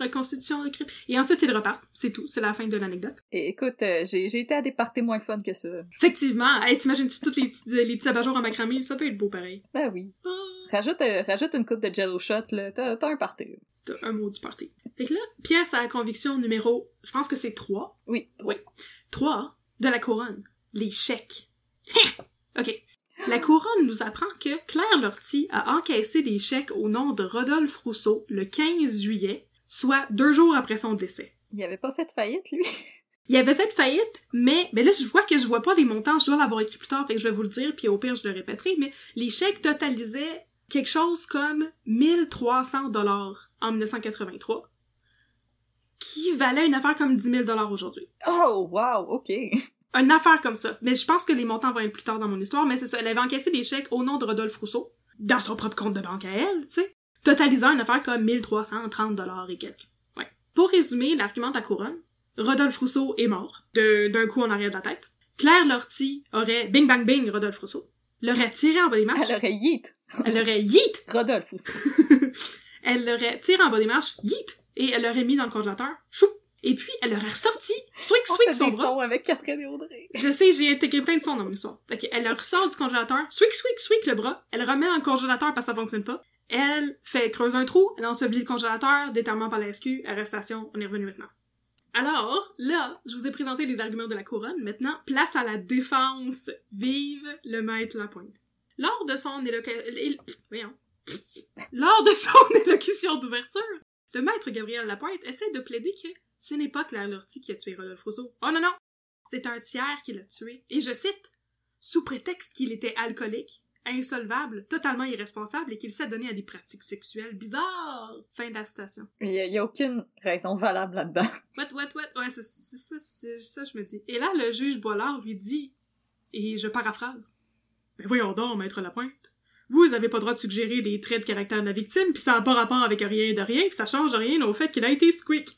Reconstitution de crime. Et ensuite, ils repartent. C'est tout. C'est la fin de l'anecdote. Écoute, euh, j'ai été à des parties moins fun que ça. Effectivement. Hey, t'imagines-tu toutes les, petits- les petits abat-jours en macramé? Ça peut être beau pareil. Ben oui. Rajoute, euh, rajoute une coupe de jello shot, là, t'as un party. t'as un mot du party. Fait que là, pièce à conviction numéro, je pense que c'est 3. Oui. Oui. 3 de la couronne. Les chèques. OK. La couronne nous apprend que Claire Lortie a encaissé des chèques au nom de Rodolphe Rousseau le 15 juillet, soit deux jours après son décès. Il avait pas fait faillite, lui? Il avait fait faillite, mais, mais là, je vois que je vois pas les montants, je dois l'avoir écrit plus tard, fait que je vais vous le dire, puis au pire, je le répéterai, mais les chèques totalisaient quelque chose comme 1300 dollars en 1983, qui valait une affaire comme 10 000 dollars aujourd'hui. Oh, wow, ok. Une affaire comme ça. Mais je pense que les montants vont être plus tard dans mon histoire, mais c'est ça. Elle avait encaissé des chèques au nom de Rodolphe Rousseau, dans son propre compte de banque à elle, tu sais, totalisant une affaire comme 1330 dollars et quelques. Ouais. Pour résumer l'argument la couronne, Rodolphe Rousseau est mort, d'un coup en arrière de la tête. Claire Lortie aurait bing bang bing Rodolphe Rousseau, l'aurait tiré en bas des marches, Elle aurait yeet. elle aurait yeet, Rodolphe aussi. elle l'aurait tiré en bas des marches, yeet, et elle l'aurait mis dans le congélateur, chou, et puis elle l'aurait ressorti, swing fait son des bras. sons avec Catherine et Audrey. Je sais, j'ai intégré plein de sons dans mon histoire. Fait que elle le ressort du congélateur, swing swing swing le bras, elle le remet dans le congélateur parce que ça fonctionne pas. Elle fait creuser un trou, elle ensevelit le congélateur, déterrement par la SQ, arrestation, on est revenu maintenant. Alors, là, je vous ai présenté les arguments de la couronne. Maintenant, place à la défense. Vive le maître Lapointe. Lors de son élocution... D'ouverture, le maître Gabriel Lapointe essaie de plaider que ce n'est pas Claire Lortie qui a tué Rodolphe Rousseau. Oh non, non! C'est un tiers qui l'a tué. Et je cite, sous prétexte qu'il était alcoolique, insolvable, totalement irresponsable et qu'il s'est donné à des pratiques sexuelles bizarres. Fin de la citation. Il y, a- aucune raison valable là-dedans. What, what, what? Ouais, c'est ça, ça, je me dis. Et là, le juge Boilard lui dit, et je paraphrase, Ben voyons donc, maître Lapointe. Vous avez pas le droit de suggérer les traits de caractère de la victime, puis ça a pas rapport avec rien de rien, puis ça change rien au fait qu'il a été squeak.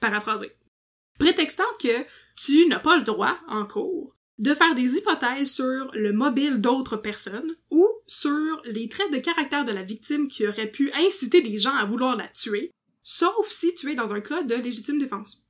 Paraphrasé. Prétextant que tu n'as pas le droit, en cours, de faire des hypothèses sur le mobile d'autres personnes ou sur les traits de caractère de la victime qui auraient pu inciter les gens à vouloir la tuer, sauf si tu es dans un cas de légitime défense.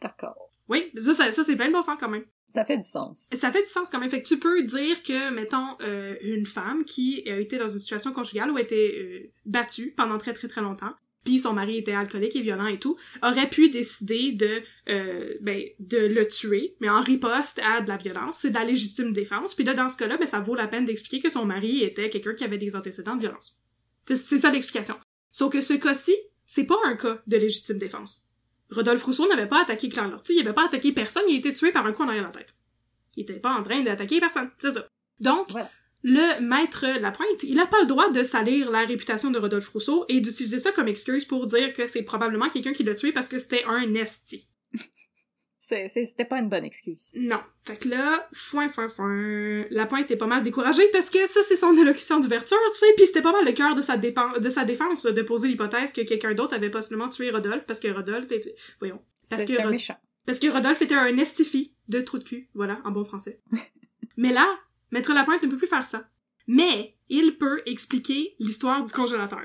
D'accord. Oui, ça, ça, ça, c'est de bon sens quand même. Ça fait du sens. Ça fait du sens quand même. Fait que tu peux dire que, mettons, euh, une femme qui a été dans une situation conjugale ou a été euh, battue pendant très très très longtemps, puis son mari était alcoolique et violent et tout, aurait pu décider de, euh, ben, de le tuer, mais en riposte à de la violence. C'est de la légitime défense. Puis là, dans ce cas-là, ben, ça vaut la peine d'expliquer que son mari était quelqu'un qui avait des antécédents de violence. C'est ça l'explication. Sauf que ce cas-ci, c'est pas un cas de légitime défense. Rodolphe Rousseau n'avait pas attaqué Claire Lortie, il avait pas attaqué personne, il a été tué par un coup en arrière la tête. Il était pas en train d'attaquer personne, c'est ça. Donc. Le maître Lapointe, il a pas le droit de salir la réputation de Rodolphe Rousseau et d'utiliser ça comme excuse pour dire que c'est probablement quelqu'un qui l'a tué parce que c'était un esti. C'est- c'est- C'était pas une bonne excuse. Non. Fait que là, foin, foin, foin. Lapointe est pas mal découragé parce que ça, c'est son élocution d'ouverture, tu sais, puis c'était pas mal le cœur de sa, de sa défense de poser l'hypothèse que quelqu'un d'autre avait possiblement tué Rodolphe parce que Rodolphe était... Voyons. Parce que c'est Rod- méchant. Parce que Rodolphe était un estifi de trou de cul. Voilà, en bon français. Mais là, Maître Lapointe ne peut plus faire ça. Mais il peut expliquer l'histoire du congélateur.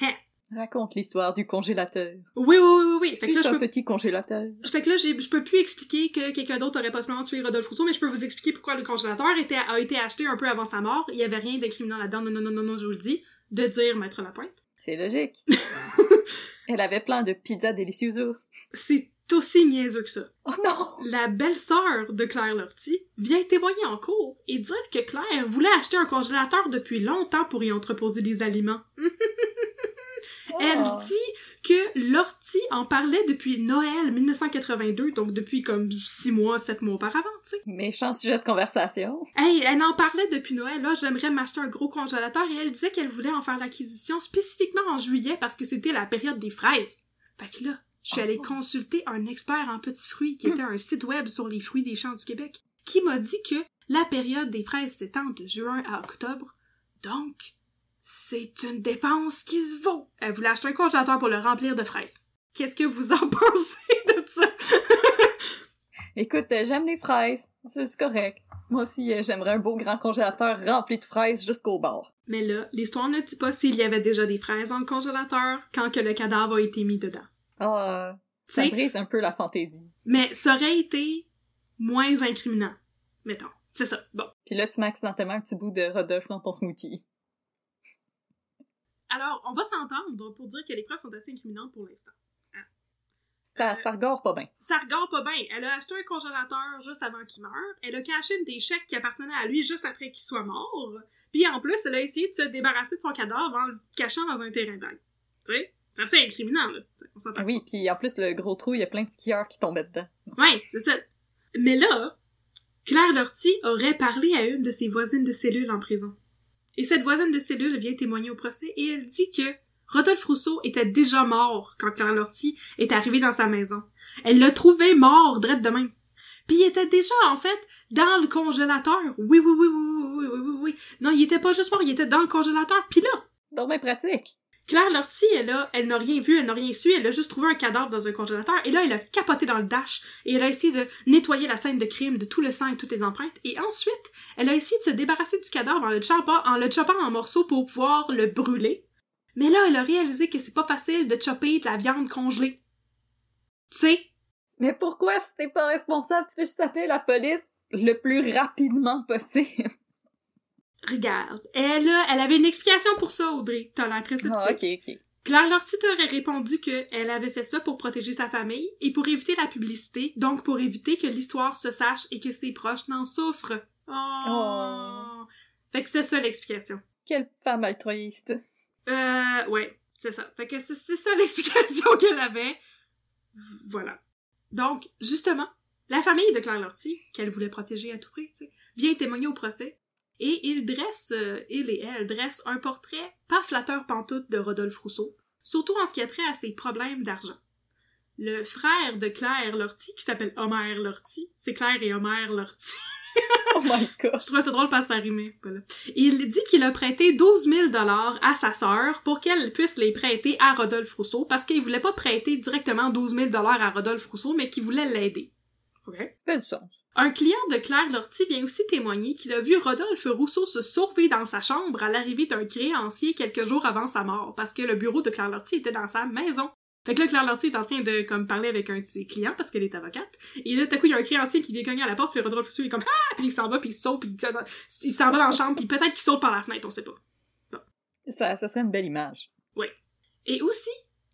Hein? Raconte l'histoire du congélateur. Oui, oui, oui, oui. Fait que là, je un peux, petit congélateur. fait que là, j'ai- je peux plus expliquer que quelqu'un d'autre aurait possiblement tué Rodolphe Rousseau, mais je peux vous expliquer pourquoi le congélateur était, a été acheté un peu avant sa mort. Il y avait rien d'incriminant là-dedans. Non, non, non, non, non, je vous le dis. De dire Maître Lapointe. C'est logique. Elle avait plein de pizzas délicieuses. C'est aussi niaiseux que ça. Oh non! La belle-sœur de Claire Lortie vient témoigner en cours et dire que Claire voulait acheter un congélateur depuis longtemps pour y entreposer des aliments. Elle Oh. dit que Lortie en parlait depuis Noël 1982, donc depuis comme six mois, sept mois auparavant, tu sais. Méchant sujet de conversation. Hey, elle en parlait depuis Noël, là, j'aimerais m'acheter un gros congélateur et elle disait qu'elle voulait en faire l'acquisition spécifiquement en juillet parce que c'était la période des fraises. Fait que là, je suis allée Oh. consulter un expert en petits fruits qui était un site web sur les fruits des champs du Québec qui m'a dit que la période des fraises s'étend de juin à octobre. Donc, c'est une défense qui se vaut. Elle voulait acheter un congélateur pour le remplir de fraises. Qu'est-ce que vous en pensez de ça? Écoute, j'aime les fraises. C'est correct. Moi aussi, euh, j'aimerais un beau grand congélateur rempli de fraises jusqu'au bord. Mais là, l'histoire ne dit pas s'il y avait déjà des fraises dans le congélateur quand que le cadavre a été mis dedans. Ah, Tu ça brise un peu la fantaisie. mais ça aurait été moins incriminant, mettons. C'est ça. Bon. Puis là, tu mets accidentellement un petit bout de Rodolphe dans ton smoothie. Alors, on va s'entendre pour dire que les preuves sont assez incriminantes pour l'instant. Ça, ça regorge pas bien. Ça regarde pas bien. Elle a acheté un congélateur juste avant qu'il meure. Elle a caché des chèques qui appartenaient à lui juste après qu'il soit mort. Puis en plus, elle a essayé de se débarrasser de son cadavre en le cachant dans un terrain vague. Tu sais? C'est assez incriminant, là. On oui, puis en plus, le gros trou, il y a plein de skieurs qui tombaient dedans. Ouais, c'est ça. Mais là, Claire Lortie aurait parlé à une de ses voisines de cellule en prison. Et cette voisine de cellule vient témoigner au procès et elle dit que Rodolphe Rousseau était déjà mort quand Claire Lortie est arrivée dans sa maison. Elle l'a trouvé mort, drette de même. Puis il était déjà, en fait, dans le congélateur. Oui, oui, oui, oui, oui, oui, oui, oui. Non, il était pas juste mort, il était dans le congélateur. Puis là... Dans mes pratiques. Claire Lortie, elle, elle n'a rien vu, elle n'a rien su, elle a juste trouvé un cadavre dans un congélateur, et là, elle a capoté dans le dash, et elle a essayé de nettoyer la scène de crime de tout le sang et toutes les empreintes, et ensuite, elle a essayé de se débarrasser du cadavre en le choppant en, en morceaux pour pouvoir le brûler. Mais là, elle a réalisé que c'est pas facile de chopper de la viande congelée. Tu sais, Mais pourquoi, si t'es pas responsable, tu fais juste appeler la police le plus rapidement possible? Regarde, elle, elle avait une explication pour ça, Audrey. T'as l'air très sceptique. Ah, ok, ok. Claire Lortie t'aurait répondu qu'elle avait fait ça pour protéger sa famille et pour éviter la publicité, donc pour éviter que l'histoire se sache et que ses proches n'en souffrent. Oh. Oh. Fait que c'était ça l'explication. Quelle femme altruiste. Euh, ouais, c'est ça. Fait que c'est c'est ça l'explication qu'elle avait. Voilà. Donc, justement, la famille de Claire Lortie, qu'elle voulait protéger à tout prix, tu sais, vient témoigner au procès. Et il dresse, euh, il et elle dressent un portrait pas flatteur pantoute de Rodolphe Rousseau, surtout en ce qui a trait à ses problèmes d'argent. Le frère de Claire Lortie, qui s'appelle Homer Lortie, c'est Claire et Homer Lortie. Oh my god. Je trouvais ça drôle parce que ça rimait. Voilà. Il dit qu'il a prêté 12 000 dollars à sa sœur pour qu'elle puisse les prêter à Rodolphe Rousseau parce qu'il voulait pas prêter directement 12 000 dollars à Rodolphe Rousseau, mais qu'il voulait l'aider. OK? Fait du sens. Un client de Claire Lortie vient aussi témoigner qu'il a vu Rodolphe Rousseau se sauver dans sa chambre à l'arrivée d'un créancier quelques jours avant sa mort parce que le bureau de Claire Lortie était dans sa maison. Fait que là, Claire Lortie est en train de comme parler avec un de ses clients parce qu'elle est avocate. Et là, tout à coup, il y a un créancier qui vient cogner à la porte, puis Rodolphe Rousseau est comme Ah! Puis il s'en va, puis il saute, puis il, il s'en va dans la chambre, puis peut-être qu'il saute par la fenêtre, on sait pas. Ça, ça serait une belle image. Et aussi,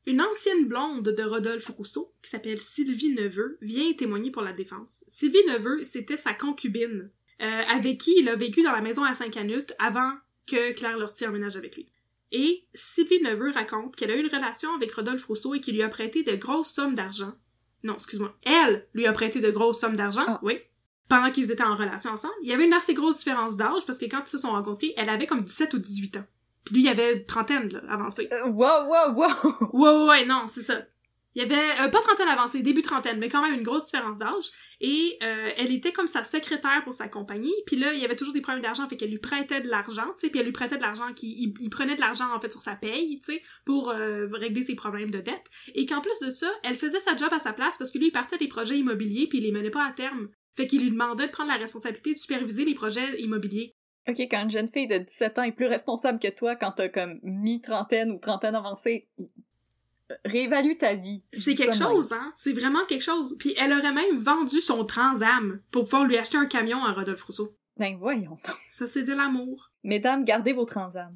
une ancienne blonde de Rodolphe Rousseau, qui s'appelle Sylvie Neveu, vient témoigner pour la défense. Sylvie Neveu, c'était sa concubine, euh, avec qui il a vécu dans la maison à Saint-Canute avant que Claire Lortie emménage avec lui. Et Sylvie Neveu raconte qu'elle a eu une relation avec Rodolphe Rousseau et qu'il lui a prêté de grosses sommes d'argent. Non, excuse-moi. Elle lui a prêté de grosses sommes d'argent, Ah. oui. Pendant qu'ils étaient en relation ensemble. Il y avait une assez grosse différence d'âge parce que quand ils se sont rencontrés, elle avait comme 17 ou 18 ans. Puis lui, il avait trentaine, là, avancée. Euh, wow, wow, wow! Ouais, ouais, non, c'est ça. Il y avait, euh, pas trentaine avancée, début trentaine, mais quand même une grosse différence d'âge. Et euh, elle était comme sa secrétaire pour sa compagnie. Puis là, il y avait toujours des problèmes d'argent, fait qu'elle lui prêtait de l'argent, tu sais. Puis elle lui prêtait de l'argent, qui, il, il prenait de l'argent, en fait, sur sa paye, tu sais, pour euh, régler ses problèmes de dette. Et qu'en plus de ça, elle faisait sa job à sa place parce que lui, il partait des projets immobiliers, puis il les menait pas à terme. Fait qu'il lui demandait de prendre la responsabilité de superviser les projets immobiliers. Ok, quand une jeune fille de 17 ans est plus responsable que toi quand t'as comme mi-trentaine ou trentaine avancée, il- réévalue ta vie. C'est quelque chose, hein? C'est vraiment quelque chose. Puis elle aurait même vendu son Transam pour pouvoir lui acheter un camion à Rodolphe Rousseau. Ben voyons donc. Ça, c'est de l'amour. Mesdames, gardez vos transams.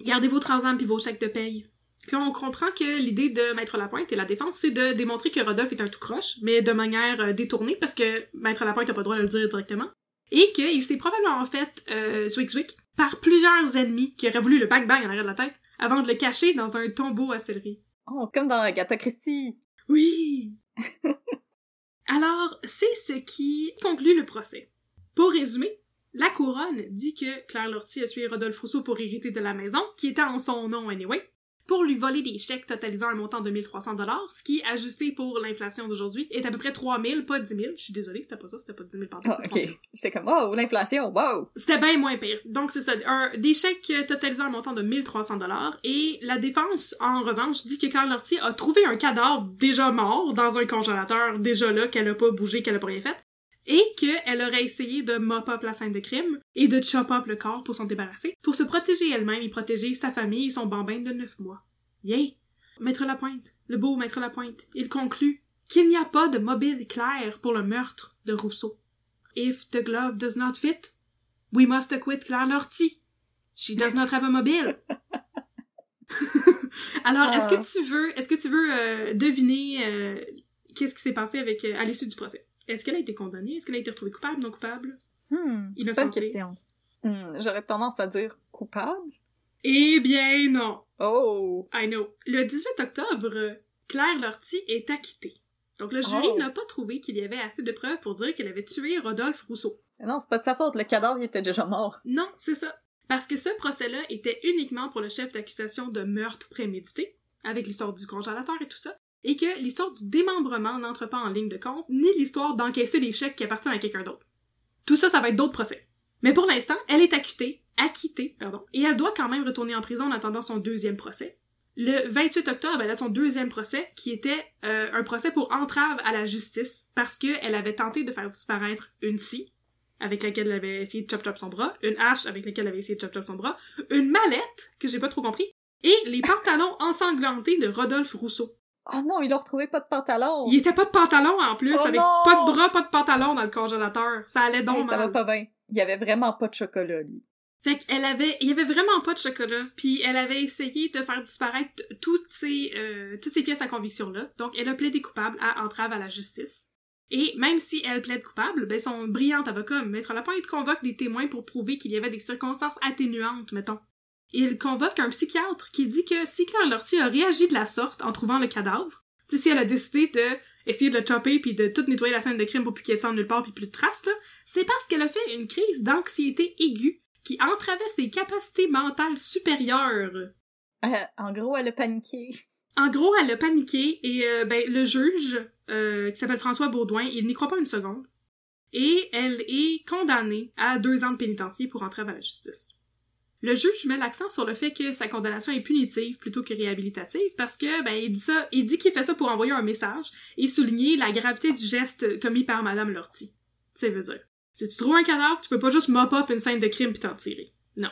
Gardez vos Transam puis vos chèques de paye. Puis on comprend que l'idée de Maître Lapointe et la défense, c'est de démontrer que Rodolphe est un tout croche, mais de manière euh, détournée, parce que Maître Lapointe n'a pas le droit de le dire directement. Et qu'il s'est probablement fait euh, zwick zwick par plusieurs ennemis qui auraient voulu le bang bang en arrière de la tête avant de le cacher dans un tombeau à céleri. Oh, comme dans Agatha Christie. Oui! Alors, c'est ce qui conclut le procès. Pour résumer, la couronne dit que Claire Lortie a tué Rodolphe Rousseau pour hériter de la maison, qui était en son nom anyway, pour lui voler des chèques totalisant un montant de 1300 dollars, ce qui, ajusté pour l'inflation d'aujourd'hui, est à peu près 3000, pas 10 000. Je suis désolée, c'était pas ça, c'était pas 10 000 par Ah, ok. J'étais comme, oh, l'inflation, wow! c'était bien moins pire. Donc c'est ça, un, des chèques totalisant un montant de 1300 dollars et la défense en revanche dit que Claire Lortie a trouvé un cadavre déjà mort dans un congélateur déjà là qu'elle a pas bougé, qu'elle a pas rien fait et qu'elle aurait essayé de mop up la scène de crime et de chop up le corps pour s'en débarrasser, pour se protéger elle-même et protéger sa famille et son bambin de 9 mois. Yay! Maître Lapointe, le beau Maître Lapointe, il conclut qu'il n'y a pas de mobile clair pour le meurtre de Rousseau. If the glove does not fit, We must acquit Claire Lortie. She does not have a mobile. Alors, est-ce Ah. que tu veux, est-ce que tu veux euh, deviner euh, qu'est-ce qui s'est passé avec euh, à l'issue du procès? Est-ce qu'elle a été condamnée? Est-ce qu'elle a été retrouvée coupable, non coupable? Hmm, Innocente. bonne question. Hmm, J'aurais tendance à dire coupable. Eh bien non. Oh! I know. Le 18 octobre, Claire Lortie est acquittée. Donc le jury Oh. n'a pas trouvé qu'il y avait assez de preuves pour dire qu'elle avait tué Rodolphe Rousseau. Mais Non, c'est pas de sa faute, le cadavre il était déjà mort. Non, c'est ça. Parce que ce procès-là était uniquement pour le chef d'accusation de meurtre prémédité, avec l'histoire du congélateur et tout ça, et que l'histoire du démembrement n'entre pas en ligne de compte, ni l'histoire d'encaisser des chèques qui appartiennent à quelqu'un d'autre. Tout ça, ça va être d'autres procès. Mais pour l'instant, elle est acquittée, acquittée, pardon, et elle doit quand même retourner en prison en attendant son deuxième procès. Le 28 octobre, elle a son deuxième procès, qui était euh, un procès pour entrave à la justice, parce qu'elle avait tenté de faire disparaître une scie, avec laquelle elle avait essayé de chop chop son bras, une hache avec laquelle elle avait essayé de chop chop son bras, une mallette, que j'ai pas trop compris, et les pantalons ensanglantés de Rodolphe Rousseau. Oh non, il a retrouvé pas de pantalon! Il était pas de pantalon en plus, Oh avec non! pas de bras, pas de pantalon dans le congélateur. Ça allait donc Hey, ça va mal. pas bien. Il y avait vraiment pas de chocolat, lui. Fait qu'elle avait, il y avait vraiment pas de chocolat, puis elle avait essayé de faire disparaître toutes ces, euh, toutes ces pièces à conviction là. Donc elle a plaidé coupable à entrave à la justice. Et même si elle plaide coupable, ben son brillant avocat, Maître Lapointe, convoque des témoins pour prouver qu'il y avait des circonstances atténuantes, mettons. Il convoque un psychiatre qui dit que si Claire Lortie a réagi de la sorte en trouvant le cadavre, si elle a décidé de essayer de le chopper puis de tout nettoyer la scène de crime pour plus qu'il sang nulle part puis plus de traces, c'est parce qu'elle a fait une crise d'anxiété aiguë qui entravait ses capacités mentales supérieures. Euh, en gros, elle a paniqué. En gros, elle a paniqué et euh, ben, le juge, euh, qui s'appelle François Baudouin, il n'y croit pas une seconde. Et elle est condamnée à deux ans de pénitencier pour entrave à la justice. Le juge met l'accent sur le fait que sa condamnation est punitive plutôt que réhabilitative parce que ben il dit ça, il dit qu'il fait ça pour envoyer un message et souligner la gravité du geste commis par Madame Lortie. Ça veut dire, si tu trouves un cadavre, tu peux pas juste mop up une scène de crime puis t'en tirer. Non.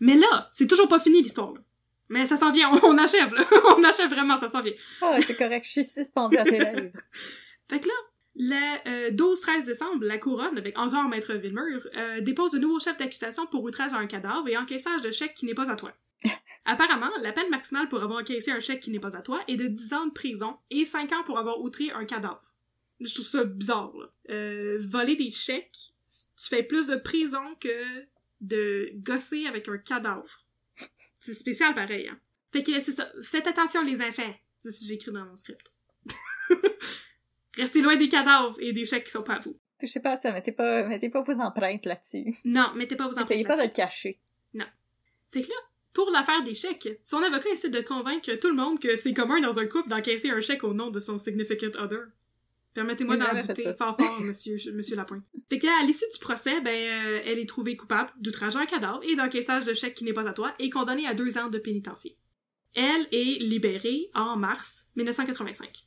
Mais là, c'est toujours pas fini l'histoire. là. Mais ça s'en vient, on, on achève là, on achève vraiment, ça s'en vient. Ah, c'est correct, je suis suspendue à tes lèvres. Fait que là, le euh, 12-13 décembre, la couronne, avec encore Maître Villemur, euh, dépose de nouveaux chefs d'accusation pour outrage à un cadavre et encaissage de chèque qui n'est pas à toi. Apparemment, la peine maximale pour avoir encaissé un chèque qui n'est pas à toi est de 10 ans de prison et 5 ans pour avoir outré un cadavre. Je trouve ça bizarre, là. Euh, voler des chèques, tu fais plus de prison que de gosser avec un cadavre. C'est spécial pareil, hein. Fait que c'est ça. Faites attention, les enfants. C'est ce que j'ai écrit dans mon script. Restez loin des cadavres et des chèques qui sont pas à vous. Touchez pas à ça, mettez pas, mettez pas vos empreintes là-dessus. Non, mettez pas vos enfants. Essayez pas de le cacher. Fait que là, pour l'affaire des chèques, son avocat essaie de convaincre tout le monde que c'est commun dans un couple d'encaisser un chèque au nom de son significant other. Permettez-moi d'en douter fort fort, monsieur, monsieur Lapointe. Fait que à l'issue du procès, ben, euh, elle est trouvée coupable d'outrage à un cadavre et d'encaissage de chèque qui n'est pas à toi et condamnée à deux ans de pénitencier. Elle est libérée en mars 1985.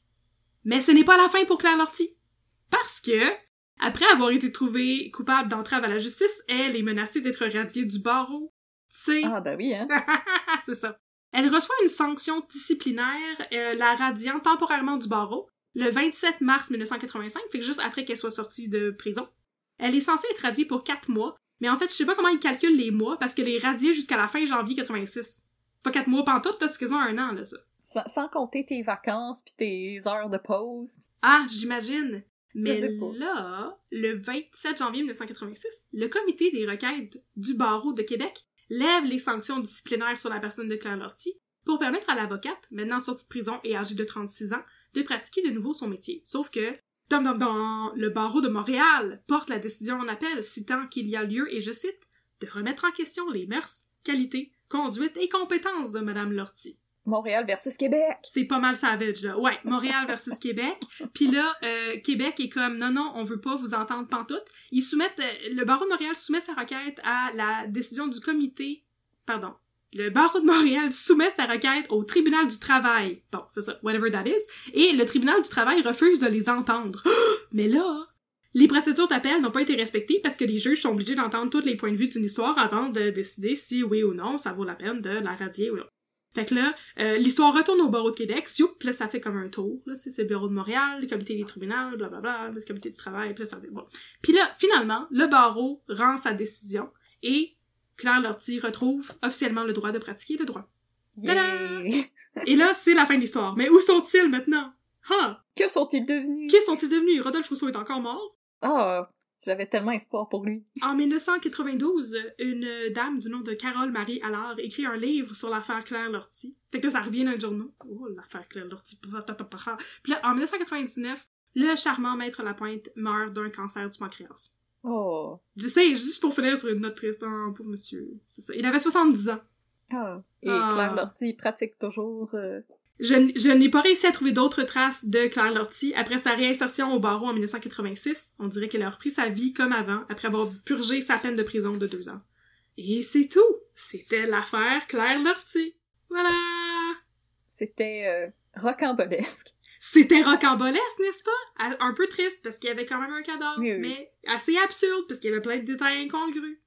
Mais ce n'est pas la fin pour Claire Lortie. Parce que, après avoir été trouvée coupable d'entrave à la justice, elle est menacée d'être radiée du barreau. Tu sais, Ah, ben oui, hein. c'est ça. Elle reçoit une sanction disciplinaire, euh, la radiant temporairement du barreau, le 27 mars 1985, fait que juste après qu'elle soit sortie de prison. Elle est censée être radiée pour 4 mois, mais en fait, je sais pas comment ils calculent les mois, parce qu'elle est radiée jusqu'à la fin janvier 86. Pas 4 mois pantoute, c'est quasiment un an, là, ça. Sans, sans compter tes vacances puis tes heures de pause. Ah, j'imagine. Mais là, le 27 janvier 1986, le comité des requêtes du barreau de Québec lève les sanctions disciplinaires sur la personne de Claire Lortie pour permettre à l'avocate, maintenant sortie de prison et âgée de 36 ans, de pratiquer de nouveau son métier. Sauf que, dum dum dum, le barreau de Montréal porte la décision en appel, citant qu'il y a lieu, et je cite, de remettre en question les mœurs, qualités, conduite et compétences de Madame Lortie Montréal versus Québec. c'est pas mal savage là. Ouais, Montréal versus Québec. Puis là, euh, Québec est comme non non, on veut pas vous entendre pantoute. Ils soumettent euh, le barreau de Montréal soumet sa requête à la décision du comité. Pardon. Le barreau de Montréal soumet sa requête au tribunal du travail. Bon, c'est ça, whatever that is. Et le tribunal du travail refuse de les entendre. Mais là, les procédures d'appel n'ont pas été respectées parce que les juges sont obligés d'entendre tous les points de vue d'une histoire avant de décider si oui ou non ça vaut la peine de la radier ou non. Fait que là, euh, l'histoire retourne au barreau de Québec, sioup, puis là, ça fait comme un tour, là, c'est le bureau de Montréal, le comité des tribunaux, blablabla, le comité du travail, puis là, ça fait bon. Puis là, finalement, le barreau rend sa décision, et Claire Lortie retrouve officiellement le droit de pratiquer le droit. Tada! Yeah. Et là, c'est la fin de l'histoire. Mais où sont-ils maintenant? Ah! Que sont-ils devenus? Qui sont-ils devenus? Rodolphe Rousseau est encore mort? Ah, J'avais tellement espoir pour lui. En 1992, une dame du nom de Carole Marie Allard écrit un livre sur l'affaire Claire Lortie. Fait que là, ça revient dans le journal. Oh, l'affaire Claire Lortie. Puis là, en 1999, le charmant maître Lapointe meurt d'un cancer du pancréas. Oh. Je sais, juste pour finir sur une note triste, hein, pour monsieur. C'est ça. Il avait 70 ans. Ah. Et Ah. Claire Lortie pratique toujours... euh, Je, n'ai pas réussi à trouver d'autres traces de Claire Lortie après sa réinsertion au barreau en 1986. On dirait qu'elle a repris sa vie comme avant, après avoir purgé sa peine de prison de deux ans. Et c'est tout! C'était l'affaire Claire Lortie. Voilà! C'était euh, rocambolesque. C'était rocambolesque, n'est-ce pas? Un peu triste, parce qu'il y avait quand même un cadavre, Oui, oui. mais assez absurde, parce qu'il y avait plein de détails incongrus.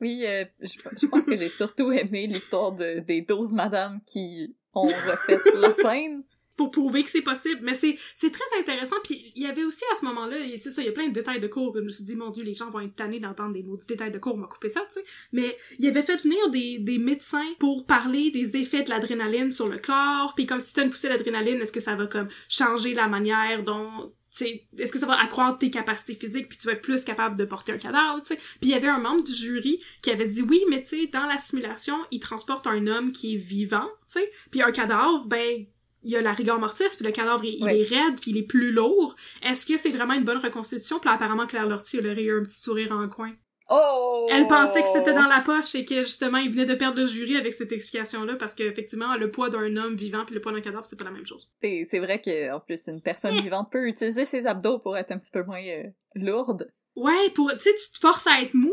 Oui, euh, je, je pense que j'ai surtout aimé l'histoire de, des 12 madames qui ont refait la scène. pour prouver que c'est possible. Mais c'est, c'est très intéressant. Puis il y avait aussi à ce moment-là, c'est ça, il y a plein de détails de cours que je me suis dit, mon Dieu, les gens vont être tannés d'entendre des maudits détails de cours, on m'a coupé ça, tu sais. Mais il avait fait venir des, des médecins pour parler des effets de l'adrénaline sur le corps. Puis comme si t'as une poussée d'adrénaline, est-ce que ça va comme changer la manière dont tu est-ce que ça va accroître tes capacités physiques puis tu vas être plus capable de porter un cadavre, tu sais. Puis il y avait un membre du jury qui avait dit oui, mais tu sais, dans la simulation, il transporte un homme qui est vivant, tu sais, puis un cadavre, ben il y a la rigueur mortis, puis le cadavre, il, est raide, puis il est plus lourd. Est-ce que c'est vraiment une bonne reconstitution? Puis là, apparemment, Claire Lortie, elle aurait eu un petit sourire en coin. Oh! Elle pensait que c'était dans la poche et que, justement, il venait de perdre le jury avec cette explication-là, parce qu'effectivement, le poids d'un homme vivant puis le poids d'un cadavre, c'est pas la même chose. C'est c'est vrai que en plus une personne vivante peut utiliser ses abdos pour être un petit peu moins euh, lourde. Ouais, pour, tu sais, tu te forces à être mou,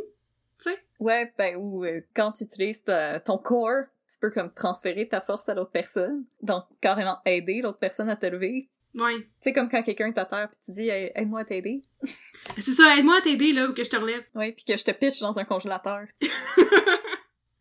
tu sais. Ouais, ben ou euh, quand tu utilises ta- ton corps, tu peux comme transférer ta force à l'autre personne. Donc carrément aider l'autre personne à te lever. Ouais. C'est comme quand quelqu'un est à terre puis tu dis Hey, aide-moi à t'aider. C'est ça, aide-moi à t'aider, là, ou que je te relève. Ouais, puis que je te pitch dans un congélateur.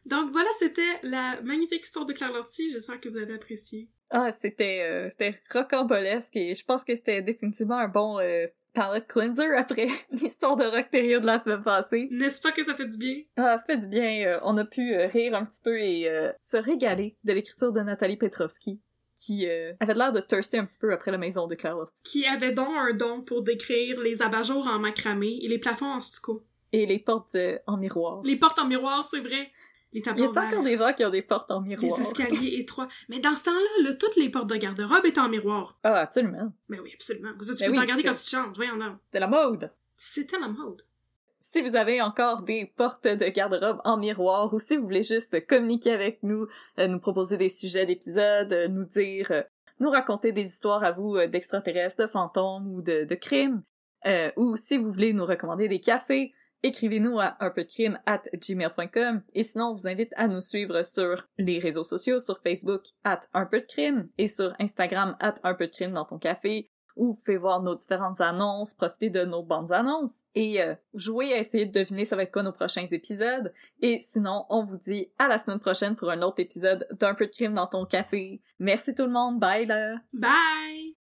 Donc voilà, c'était la magnifique histoire de Claire Lortie. J'espère que vous avez apprécié. Ah, c'était euh, c'était rocambolesque et je pense que c'était définitivement un bon euh, palette cleanser après l'histoire de Rockterio de la semaine passée. N'est-ce pas que ça fait du bien? Ah, ça fait du bien. euh, on a pu euh, rire un petit peu et se régaler de l'écriture de Nathalie Petrovski, qui euh, avait l'air de thirster un petit peu après la maison de Lortie. Qui avait donc un don pour décrire les abat-jours en macramé et les plafonds en stucco. Et les portes euh, en miroir. Les portes en miroir, c'est vrai. Les Y tableaux a encore des gens qui ont des portes en miroir? Les escaliers étroits. Mais dans ce temps-là, là, toutes les portes de garde-robe étaient en miroir. Ah, absolument. Mais oui, absolument. Vous tu Ben peux oui, t'en regarder quand tu te changes. Voyons donc. C'est la mode! C'était la mode. Si vous avez encore des portes de garde-robe en miroir ou si vous voulez juste communiquer avec nous, euh, nous proposer des sujets d'épisodes, euh, nous dire, euh, nous raconter des histoires à vous d'extraterrestres, de fantômes ou de, de crimes, euh, ou si vous voulez nous recommander des cafés, écrivez-nous à un peu de crime at gmail.com et sinon on vous invite à nous suivre sur les réseaux sociaux, sur Facebook at un de crime et sur Instagram at un peu de crime dans ton café où vous pouvez voir nos différentes annonces, profiter de nos bandes annonces et euh, jouer à essayer de deviner ça va être quoi nos prochains épisodes. Et sinon, on vous dit à la semaine prochaine pour un autre épisode d'un peu de crime dans ton café. Merci tout le monde, bye là! Bye!